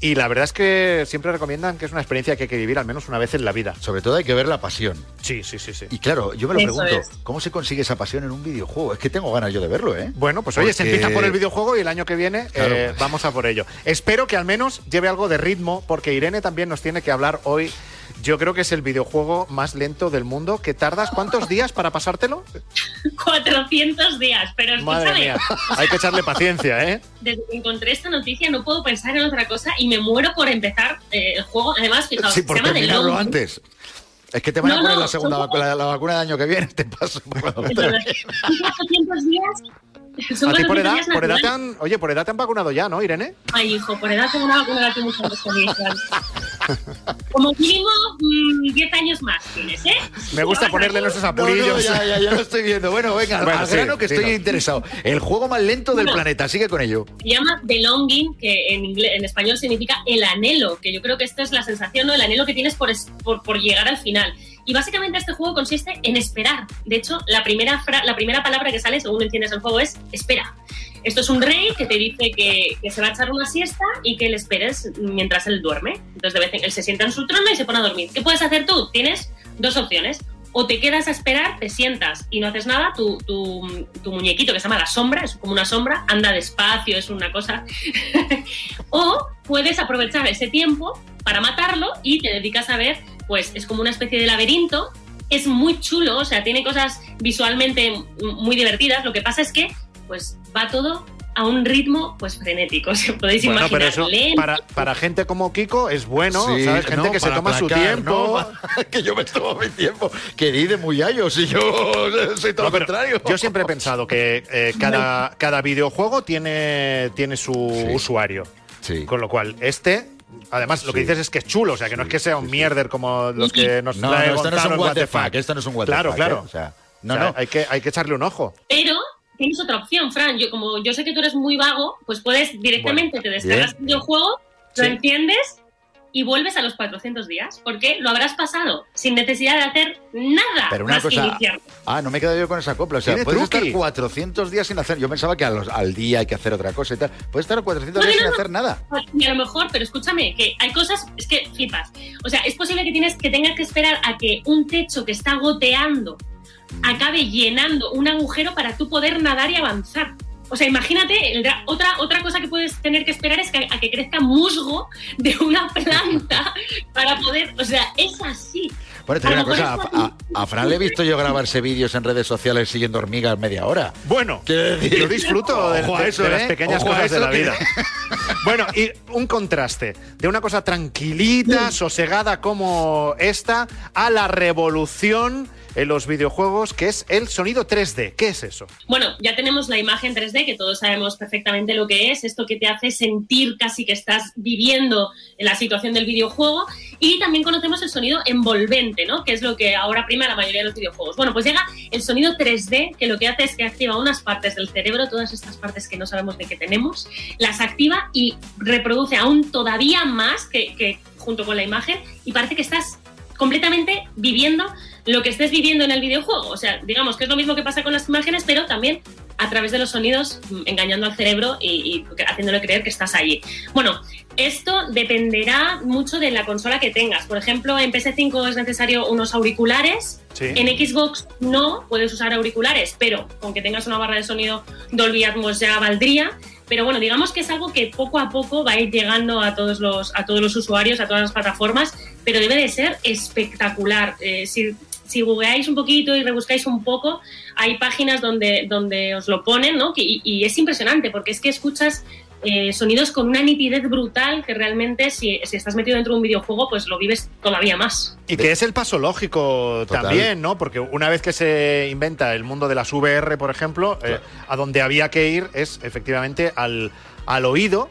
Y la verdad es que siempre recomiendan que es una experiencia que hay que vivir al menos una vez en la vida. Sobre todo hay que ver la pasión. Sí, sí, sí, sí. Y claro, yo me lo Eso pregunto, es. ¿cómo se consigue esa pasión en un videojuego? Es que tengo ganas yo de verlo, ¿eh? Bueno, pues oye, se Porque- empieza por el videojuego y el año que viene Claro. eh, vamos a por ello. Espero que al menos lleve algo de ritmo, porque Irene también nos tiene que hablar hoy. Yo creo que es el videojuego más lento del mundo. ¿Que tardas cuántos días para pasártelo? 400 días, pero Madre escúchame, mía, hay que echarle paciencia, ¿eh? desde que encontré esta noticia no puedo pensar en otra cosa y me muero por empezar eh, el juego. Además, fijaos, Sí, se por llama terminarlo Long. antes. Es que te van a poner no, la segunda la, la vacuna de año que viene, te paso. por cuando te- Entonces, son 400 días. Son A ti por 400 edad, por edad te han, oye, por edad te han vacunado ya, ¿no, Irene? Ay, hijo, por edad tengo una vacuna que responsabilidad. Como mínimo mm, 10 años más tienes, ¿eh? Me gusta ponerle nuestros apurillos. No, no, ya, ya, ya lo estoy viendo. Bueno, venga, Bueno, al sí, grano que estoy dinos. interesado. El juego más lento del Bueno. planeta, sigue con ello. Se llama belonging, que en, inglés, en español significa el anhelo, que yo creo que esto es la sensación, ¿no? el anhelo que tienes por, es- por, por llegar al final. Y básicamente este juego consiste en esperar. De hecho, la primera, la primera palabra que sale, según entiendes el juego, es espera. Esto es un rey que te dice que, que se va a echar una siesta y que le esperes mientras él duerme. Entonces, de vez en él se sienta en su trono y se pone a dormir. ¿Qué puedes hacer tú? Tienes dos opciones. O te quedas a esperar, te sientas y no haces nada, tu, tu muñequito que se llama la sombra, es como una sombra, anda despacio, es una cosa. o puedes aprovechar ese tiempo para matarlo y te dedicas a ver, pues es como una especie de laberinto. Es muy chulo, o sea, tiene cosas visualmente muy divertidas. Lo que pasa es que, pues, va todo a un ritmo, pues, frenético. Si os podéis Bueno, imaginar. pero eso lento. para, para gente como Kiko es bueno, Sí, ¿sabes? Gente no, que se toma su tiempo. no, que yo me tomo mi tiempo. Que di de muy gallo, si yo soy todo No, lo contrario. Yo siempre he pensado que eh, cada, cada videojuego tiene, tiene su Sí. usuario. Sí. Con lo cual, este, además, lo que dices es que es chulo, o sea, que no es que sea un mierder como los que nos No, trae no, esto no es un what the fuck, esto no es un what the Claro, fuck, claro. ¿eh? O sea, no, O sea, no. Hay que, hay que echarle un ojo. Pero tienes otra opción, Fran. Yo, como yo sé que tú eres muy vago, pues puedes directamente te descargas el videojuego, lo Sí. Y vuelves a los 400 días. Porque lo habrás pasado sin necesidad de hacer nada Pero una más que cosa. iniciar. Ah, no me he quedado yo con esa copla. O sea, puedes truqui. estar 400 días sin hacer. Yo pensaba que a los- al día hay que hacer otra cosa y tal. Puedes estar 400 No, días no, sin no. hacer nada. Y a lo mejor, pero escúchame, que hay cosas, es que flipas. O sea, es posible que tienes que tengas que esperar a que un techo que está goteando acabe llenando un agujero para tú poder nadar y avanzar. O sea, imagínate, el otra, otra cosa que puedes tener que esperar es que, a que crezca musgo de una planta para poder. O sea, es así. Bueno, te digo una cosa. A, a- a Fran le he visto yo grabarse vídeos en redes sociales siguiendo hormigas media hora. Bueno, decir- yo disfruto de, Ojo a eso, de las ¿eh? pequeñas Ojo a cosas de la que- vida. bueno, y un contraste de una cosa tranquilita, sosegada como esta, a la revolución en los videojuegos, que es el sonido 3D. ¿Qué es eso? Bueno, ya tenemos la imagen 3D, que todos sabemos perfectamente lo que es, esto que te hace sentir casi que estás viviendo la situación del videojuego, y también conocemos el sonido envolvente, ¿no? Que es lo que ahora prima la mayoría de los videojuegos. Bueno, pues llega el sonido 3D, que lo que hace es que activa unas partes del cerebro, todas estas partes que no sabemos de qué tenemos, las activa y reproduce aún todavía más que, que junto con la imagen, y parece que estás completamente viviendo lo que estés viviendo en el videojuego. O sea, digamos que es lo mismo que pasa con las imágenes, pero también a través de los sonidos, mm, engañando al cerebro y, y haciéndole creer que estás allí. Bueno, esto dependerá mucho de la consola que tengas. Por ejemplo, en PS5 es necesario unos auriculares. Sí. En Xbox no puedes usar auriculares, pero con que tengas una barra de sonido Dolby Atmos ya valdría. Pero bueno, digamos que es algo que poco a poco va a ir llegando a todos los, a todos los usuarios, a todas las plataformas, pero debe de ser espectacular. Eh, si, si googleáis un poquito y rebuscáis un poco, hay páginas donde, donde os lo ponen, ¿no? Y, y es impresionante porque es que escuchas eh, sonidos con una nitidez brutal que realmente si, si, estás metido dentro de un videojuego pues lo vives todavía más. Y que es el paso lógico Total. también, ¿no? Porque una vez que se inventa el mundo de las VR, por ejemplo, eh, a donde había que ir es efectivamente al, al oído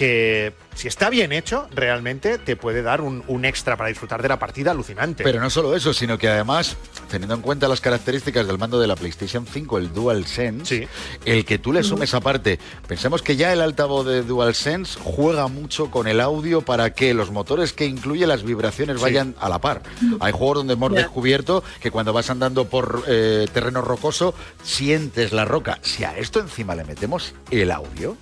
que si está bien hecho, realmente te puede dar un, un, extra para disfrutar de la partida alucinante. Pero no solo eso, sino que además, teniendo en cuenta las características del mando de la PlayStation 5, el DualSense, sí. el que tú le sumes aparte, pensemos que ya el altavoz de DualSense juega mucho con el audio para que los motores que incluye las vibraciones sí. vayan a la par. Hay juegos donde hemos yeah. descubierto que cuando vas andando por eh, terreno rocoso, sientes la roca. Si a esto encima le metemos el audio,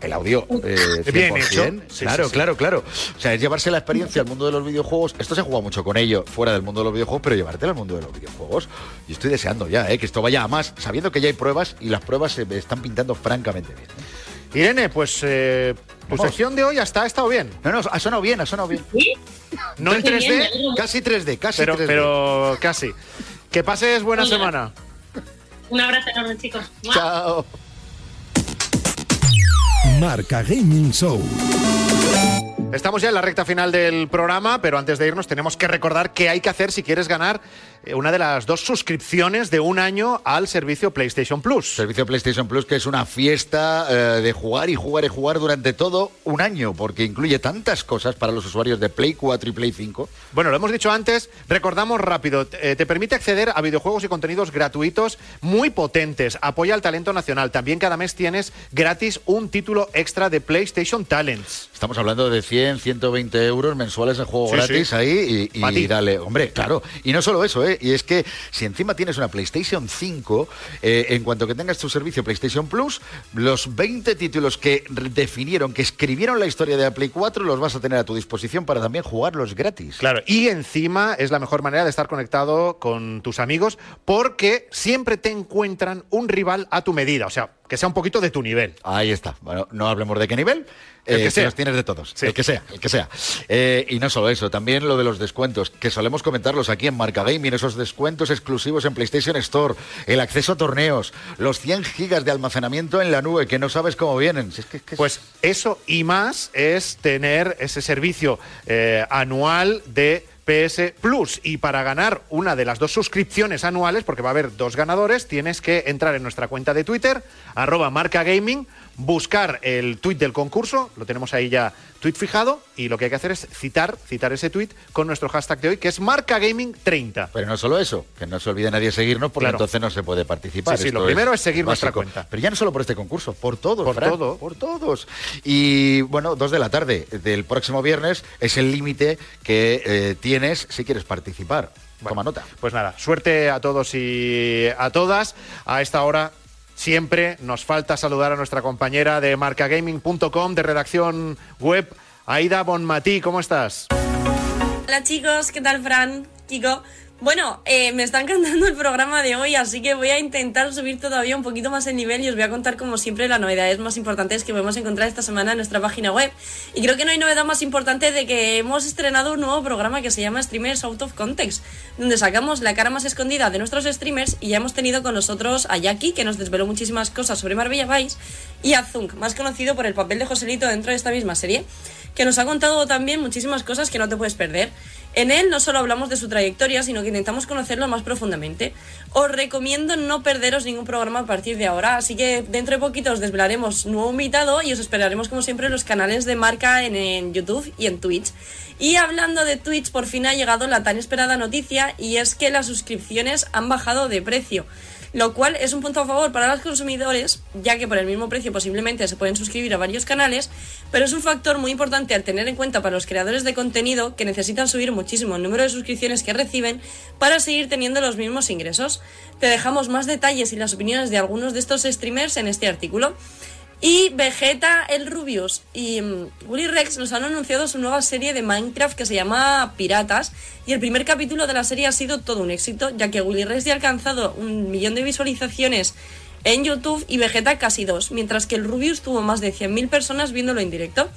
el audio eh, 100%, bien hecho. Sí, claro, sí, sí. claro, claro. O sea, es llevarse la experiencia al mundo de los videojuegos. Esto se juega mucho con ello fuera del mundo de los videojuegos, pero llevártelo al mundo de los videojuegos. Y estoy deseando ya, ¿eh? que esto vaya a más, sabiendo que ya hay pruebas y las pruebas se están pintando francamente bien. ¿eh? Irene, pues eh, tu sección de hoy hasta ha estado bien. No, no, ha sonado bien, ha sonado bien. ¿Sí? No en 3D, bien, casi 3D, casi pero, 3D. pero casi. Que pases buena Hola. semana. Un abrazo enorme, chicos. Chao. Marca Gaming Show. Estamos ya en la recta final del programa, pero antes de irnos tenemos que recordar qué hay que hacer si quieres ganar una de las dos suscripciones de un año al servicio PlayStation Plus. Servicio PlayStation Plus que es una fiesta eh, de jugar y jugar y jugar durante todo un año, porque incluye tantas cosas para los usuarios de Play 4 y Play 5. Bueno, lo hemos dicho antes, recordamos rápido, eh, te permite acceder a videojuegos y contenidos gratuitos muy potentes, apoya al talento nacional, también cada mes tienes gratis un título extra de PlayStation Talents. Estamos hablando de 100, 120 euros mensuales de juego Sí, gratis sí. ahí y, y dale, hombre, claro. Y no solo eso, ¿eh? Y es que si encima tienes una PlayStation 5, eh, en cuanto que tengas tu servicio PlayStation Plus, los 20 títulos que definieron, que escribieron la historia de la Play 4, los vas a tener a tu disposición para también jugarlos gratis. Claro, y encima es la mejor manera de estar conectado con tus amigos porque siempre te encuentran un rival a tu medida, o sea, que sea un poquito de tu nivel. Ahí está. Bueno, no hablemos de qué nivel. El eh, que sea. los tienes de todos. Sí. El que sea, el que sea. Eh, y no solo eso, también lo de los descuentos, que solemos comentarlos aquí en Marca Gaming, esos descuentos exclusivos en PlayStation Store, el acceso a torneos, los 100 gigas de almacenamiento en la nube, que no sabes cómo vienen. Si es que- es que es- Pues eso y más es tener ese servicio eh, anual de PS Plus. Y para ganar una de las dos suscripciones anuales, porque va a haber dos ganadores, tienes que entrar en nuestra cuenta de Twitter, arroba marca gaming, buscar el tweet del concurso, lo tenemos ahí ya tweet fijado, y lo que hay que hacer es citar, citar ese tweet con nuestro hashtag de hoy, que es marca gaming 30. Pero no solo eso, que no se olvide nadie seguirnos porque Claro. entonces no se puede participar. Sí, sí, lo primero es seguir nuestra cuenta. Pero ya no solo por este concurso, por todos. Por Fran, todo. Por todos. Y bueno, dos de la tarde del próximo viernes es el límite que eh, tienes si quieres participar. Toma nota. Pues nada, suerte a todos y a todas. A esta hora siempre nos falta saludar a nuestra compañera de marcagaming.com de redacción web, Aida Bonmatí. ¿Cómo estás? Hola chicos, ¿qué tal Fran? Kiko. Bueno, eh, me está encantando el programa de hoy, así que voy a intentar subir todavía un poquito más el nivel y os voy a contar como siempre las novedades más importantes que podemos encontrar esta semana en nuestra página web. Y creo que no hay novedad más importante de que hemos estrenado un nuevo programa que se llama Streamers Out of Context, donde sacamos la cara más escondida de nuestros streamers y ya hemos tenido con nosotros a Jackie, que nos desveló muchísimas cosas sobre Marbella Vice, y a Zunk, más conocido por el papel de Joselito dentro de esta misma serie, que nos ha contado también muchísimas cosas que no te puedes perder. En él no solo hablamos de su trayectoria, sino que intentamos conocerlo más profundamente. Os recomiendo no perderos ningún programa a partir de ahora, así que dentro de poquito os desvelaremos nuevo invitado y os esperaremos como siempre en los canales de marca en, en YouTube y en Twitch. Y hablando de Twitch, por fin ha llegado la tan esperada noticia y es que las suscripciones han bajado de precio lo cual es un punto a favor para los consumidores, ya que por el mismo precio posiblemente se pueden suscribir a varios canales, pero es un factor muy importante al tener en cuenta para los creadores de contenido que necesitan subir muchísimo el número de suscripciones que reciben para seguir teniendo los mismos ingresos. Te dejamos más detalles y las opiniones de algunos de estos streamers en este artículo. Y Vegeta, el Rubius y mm, Willy Rex nos han anunciado su nueva serie de Minecraft que se llama Piratas. Y el primer capítulo de la serie ha sido todo un éxito, ya que Willy Rex ya ha alcanzado un millón de visualizaciones en YouTube y Vegeta casi dos, mientras que el Rubius tuvo más de 100.000 personas viéndolo en directo.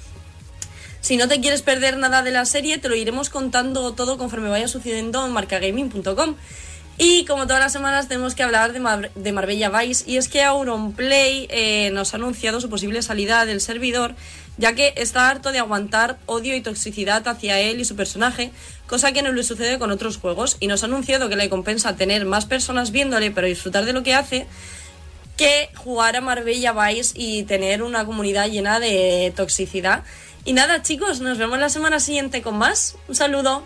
Si no te quieres perder nada de la serie, te lo iremos contando todo conforme vaya sucediendo en marcagaming.com. Y como todas las semanas tenemos que hablar de, de Marbella Vice y es que Auronplay eh, nos ha anunciado su posible salida del servidor ya que está harto de aguantar odio y toxicidad hacia él y su personaje, cosa que no le sucede con otros juegos y nos ha anunciado que le compensa tener más personas viéndole pero disfrutar de lo que hace que jugar a Marbella Vice y tener una comunidad llena de toxicidad. Y nada chicos, nos vemos la semana siguiente con más. Un saludo.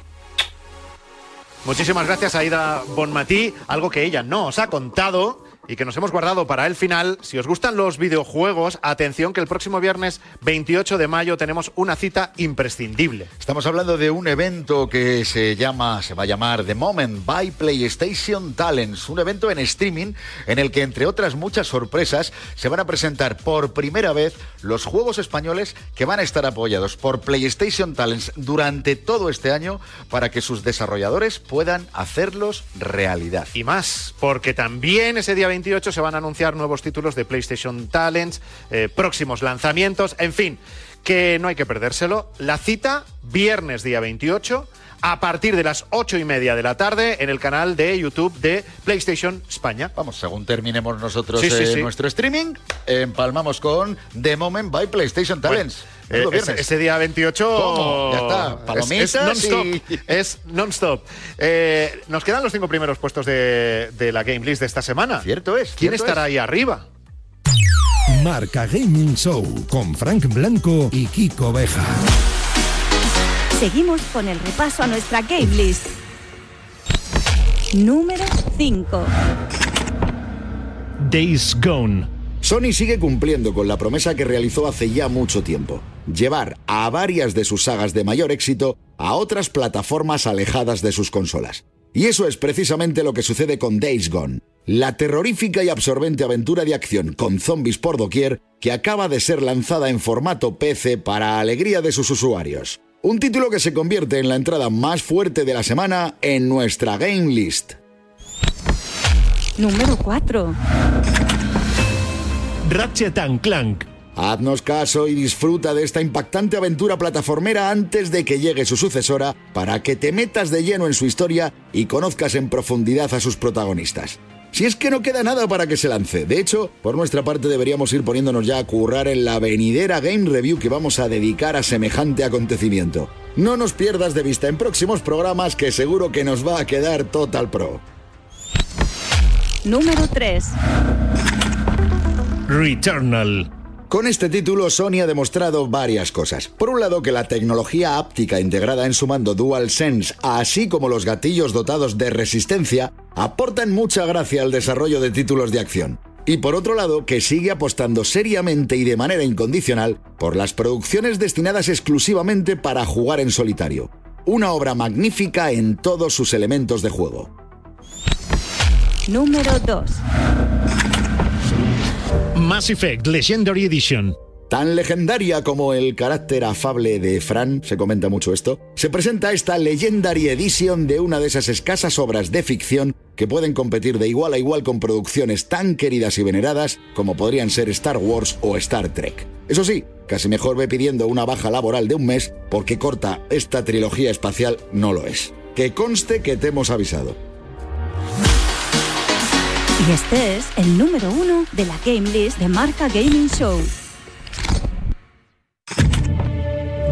Muchísimas gracias, Aida Bonmatí. Algo que ella no os ha contado y que nos hemos guardado para el final. Si os gustan los videojuegos, atención que el próximo viernes 28 de mayo tenemos una cita imprescindible. Estamos hablando de un evento que se llama, se va a llamar The Moment by PlayStation Talents, un evento en streaming en el que entre otras muchas sorpresas se van a presentar por primera vez los juegos españoles que van a estar apoyados por PlayStation Talents durante todo este año para que sus desarrolladores puedan hacerlos realidad. Y más, porque también ese día 28 se van a anunciar nuevos títulos de PlayStation Talents, eh, próximos lanzamientos, en fin, que no hay que perdérselo. La cita, viernes día 28 a partir de las ocho y media de la tarde en el canal de YouTube de PlayStation España. Vamos, según terminemos nosotros eh, nuestro streaming, empalmamos con The Moment by PlayStation Talents. Eh, ese, día 28 ya está, palomitas es, non-stop. Es non-stop. Eh, nos quedan los cinco primeros puestos de, de, la Game List de esta semana. Cierto es. ¿Quién cierto estará es. ahí arriba? Marca Gaming Show con Frank Blanco y Kiko Beja. Seguimos con el repaso a nuestra Game List. Número 5. Days Gone. Sony sigue cumpliendo con la promesa que realizó hace ya mucho tiempo, llevar a varias de sus sagas de mayor éxito a otras plataformas alejadas de sus consolas. Y eso es precisamente lo que sucede con Days Gone, la terrorífica y absorbente aventura de acción con zombies por doquier que acaba de ser lanzada en formato PC para alegría de sus usuarios. Un título que se convierte en la entrada más fuerte de la semana en nuestra Game List. Número 4. Ratchet Clank. Haznos caso y disfruta de esta impactante aventura plataformera antes de que llegue su sucesora para que te metas de lleno en su historia y conozcas en profundidad a sus protagonistas. Si es que no queda nada para que se lance. De hecho, por nuestra parte deberíamos ir poniéndonos ya a currar en la venidera Game Review que vamos a dedicar a semejante acontecimiento. No nos pierdas de vista en próximos programas que seguro que nos va a quedar Total Pro. Número 3. Returnal. Con este título, Sony ha demostrado varias cosas. Por un lado, que la tecnología áptica integrada en su mando DualSense, así como los gatillos dotados de resistencia, aportan mucha gracia al desarrollo de títulos de acción. Y por otro lado, que sigue apostando seriamente y de manera incondicional por las producciones destinadas exclusivamente para jugar en solitario. Una obra magnífica en todos sus elementos de juego. Número 2. Mass Effect Legendary Edition. Tan legendaria como el carácter afable de Fran, se comenta mucho esto, se presenta esta Legendary Edition de una de esas escasas obras de ficción que pueden competir de igual a igual con producciones tan queridas y veneradas como podrían ser Star Wars o Star Trek. Eso sí, casi mejor ve pidiendo una baja laboral de un mes porque corta esta trilogía espacial no lo es. Que conste que te hemos avisado. Y este es el número uno de la Game List de Marca Gaming Show.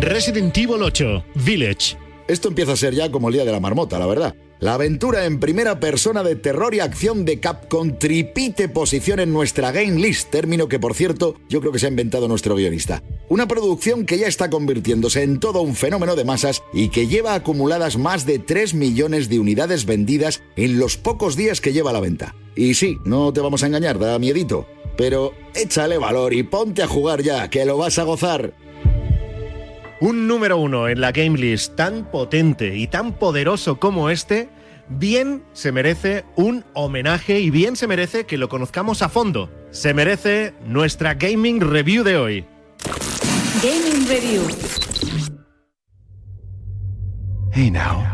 Resident Evil 8 Village. esto empieza a ser ya como el día de la marmota, la verdad. La aventura en primera persona de terror y acción de Capcom tripite posición en nuestra game list, término que por cierto yo creo que se ha inventado nuestro guionista. Una producción que ya está convirtiéndose en todo un fenómeno de masas y que lleva acumuladas más de 3 millones de unidades vendidas en los pocos días que lleva a la venta. Y sí, no te vamos a engañar, da miedito. Pero échale valor y ponte a jugar ya, que lo vas a gozar. Un número uno en la Game List tan potente y tan poderoso como este, bien se merece un homenaje y bien se merece que lo conozcamos a fondo. Se merece nuestra Gaming Review de hoy. Gaming Review. Hey now.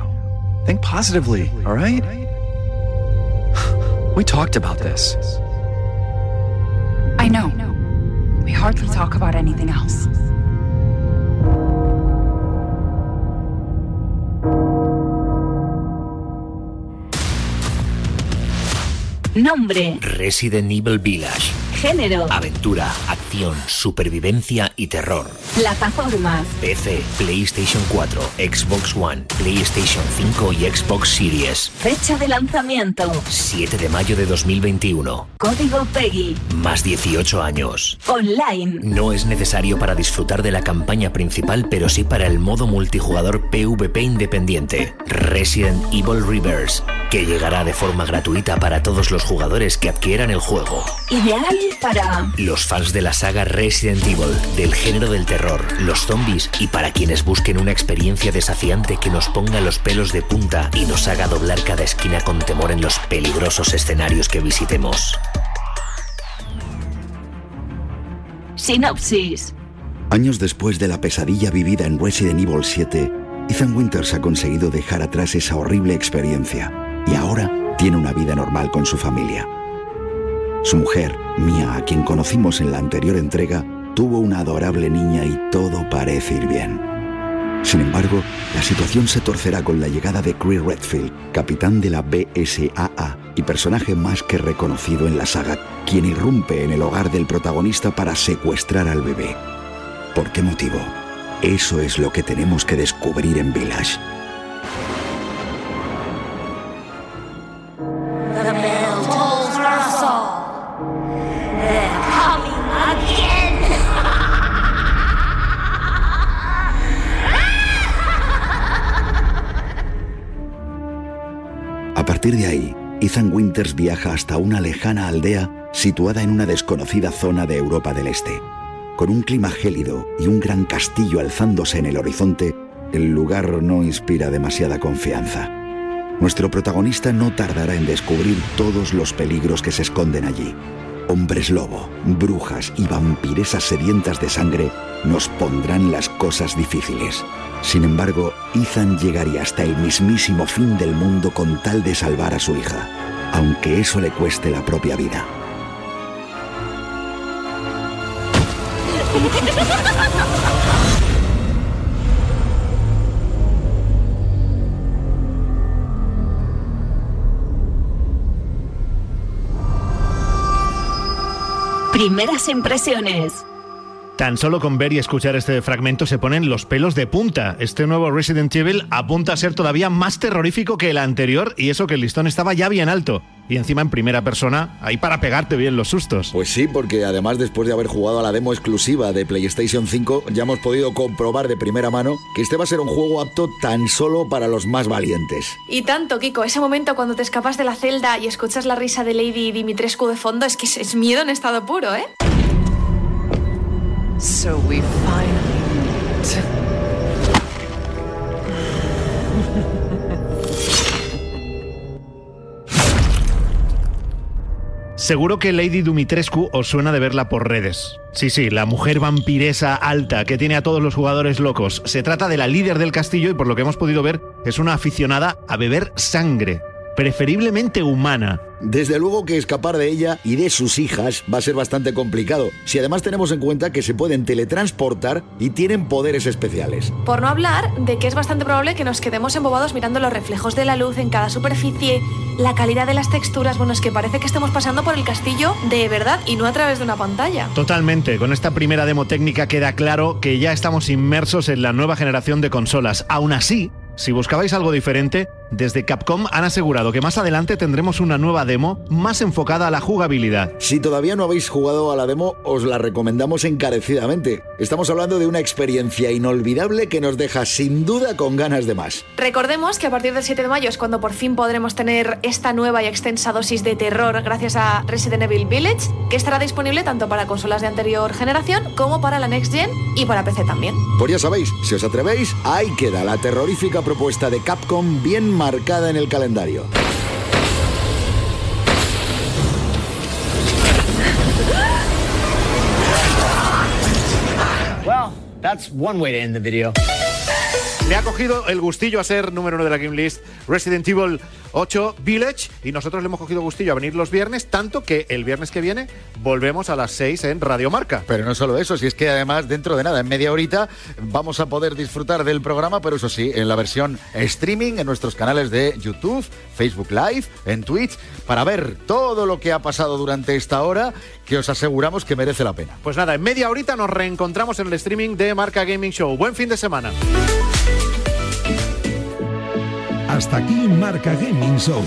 Think positively, all right? We talked about this. I know. We hardly talk about anything else. Nombre. Resident Evil Village. Género. Aventura, acción, supervivencia y terror. Plataformas. PC, PlayStation 4, Xbox One, PlayStation 5 y Xbox Series. Fecha de lanzamiento. 7 de mayo de 2021. Código PEGI. Más 18 años. Online. No es necesario para disfrutar de la campaña principal, pero sí para el modo multijugador PvP independiente. Resident Evil Reverse, que llegará de forma gratuita para todos los jugadores que adquieran el juego. Ideal para Los fans de la saga Resident Evil, del género del terror, los zombies y para quienes busquen una experiencia desafiante que nos ponga los pelos de punta y nos haga doblar cada esquina con temor en los peligrosos escenarios que visitemos. Sinopsis. Años después de la pesadilla vivida en Resident Evil 7, Ethan Winters ha conseguido dejar atrás esa horrible experiencia y ahora tiene una vida normal con su familia. Su mujer, Mia, a quien conocimos en la anterior entrega, tuvo una adorable niña y todo parece ir bien. Sin embargo, la situación se torcerá con la llegada de Chris Redfield, capitán de la BSAA y personaje más que reconocido en la saga, quien irrumpe en el hogar del protagonista para secuestrar al bebé. ¿Por qué motivo? Eso es lo que tenemos que descubrir en Village. Partir de ahí, Ethan Winters viaja hasta una lejana aldea situada en una desconocida zona de Europa del Este. Con un clima gélido y un gran castillo alzándose en el horizonte, el lugar no inspira demasiada confianza. Nuestro protagonista no tardará en descubrir todos los peligros que se esconden allí. Hombres lobo, brujas y vampiresas sedientas de sangre nos pondrán las cosas difíciles. Sin embargo, Ethan llegaría hasta el mismísimo fin del mundo con tal de salvar a su hija, aunque eso le cueste la propia vida. Primeras impresiones. Tan solo con ver y escuchar este fragmento se ponen los pelos de punta. Este nuevo Resident Evil apunta a ser todavía más terrorífico que el anterior y eso que el listón estaba ya bien alto. Y encima en primera persona, ahí para pegarte bien los sustos. Pues sí, porque además después de haber jugado a la demo exclusiva de PlayStation 5, ya hemos podido comprobar de primera mano que este va a ser un juego apto tan solo para los más valientes. Y tanto, Kiko, ese momento cuando te escapas de la celda y escuchas la risa de Lady Dimitrescu de fondo es que es- es miedo en estado puro, ¿eh? So we finally. Seguro que Lady Dumitrescu os suena de verla por redes. Sí, sí, la mujer vampiresa alta que tiene a todos los jugadores locos. Se trata de la líder del castillo y por lo que hemos podido ver es una aficionada a beber sangre, preferiblemente humana. Desde luego que escapar de ella y de sus hijas va a ser bastante complicado, si además tenemos en cuenta que se pueden teletransportar y tienen poderes especiales. Por no hablar de que es bastante probable que nos quedemos embobados mirando los reflejos de la luz en cada superficie, la calidad de las texturas, bueno, es que parece que estemos pasando por el castillo de verdad y no a través de una pantalla. Totalmente, con esta primera demo técnica queda claro que ya estamos inmersos en la nueva generación de consolas. Aún así, Si buscabais algo diferente, desde Capcom han asegurado que más adelante tendremos una nueva demo más enfocada a la jugabilidad. Si todavía no habéis jugado a la demo, os la recomendamos encarecidamente. Estamos hablando de una experiencia inolvidable que nos deja sin duda con ganas de más. Recordemos que a partir del 7 de mayo es cuando por fin podremos tener esta nueva y extensa dosis de terror gracias a Resident Evil Village, que estará disponible tanto para consolas de anterior generación como para la Next Gen y para PC también. Pues ya sabéis, si os atrevéis, ahí queda la terrorífica propuesta de Capcom bien marcada en el calendario. Well, that's one way to end the video. Le ha cogido el gustillo a ser número uno de la Game List Resident Evil 8 Village y nosotros le hemos cogido gustillo a venir los viernes, tanto que el viernes que viene volvemos a las 6 en Radio Marca. Pero no solo eso, si es que además dentro de nada, en media horita, vamos a poder disfrutar del programa, pero eso sí, en la versión streaming, en nuestros canales de YouTube, Facebook Live, en Twitch, para ver todo lo que ha pasado durante esta hora, que os aseguramos que merece la pena. Pues nada, en media horita nos reencontramos en el streaming de Marca Gaming Show. Buen fin de semana. Hasta aquí Marca Gaming Show.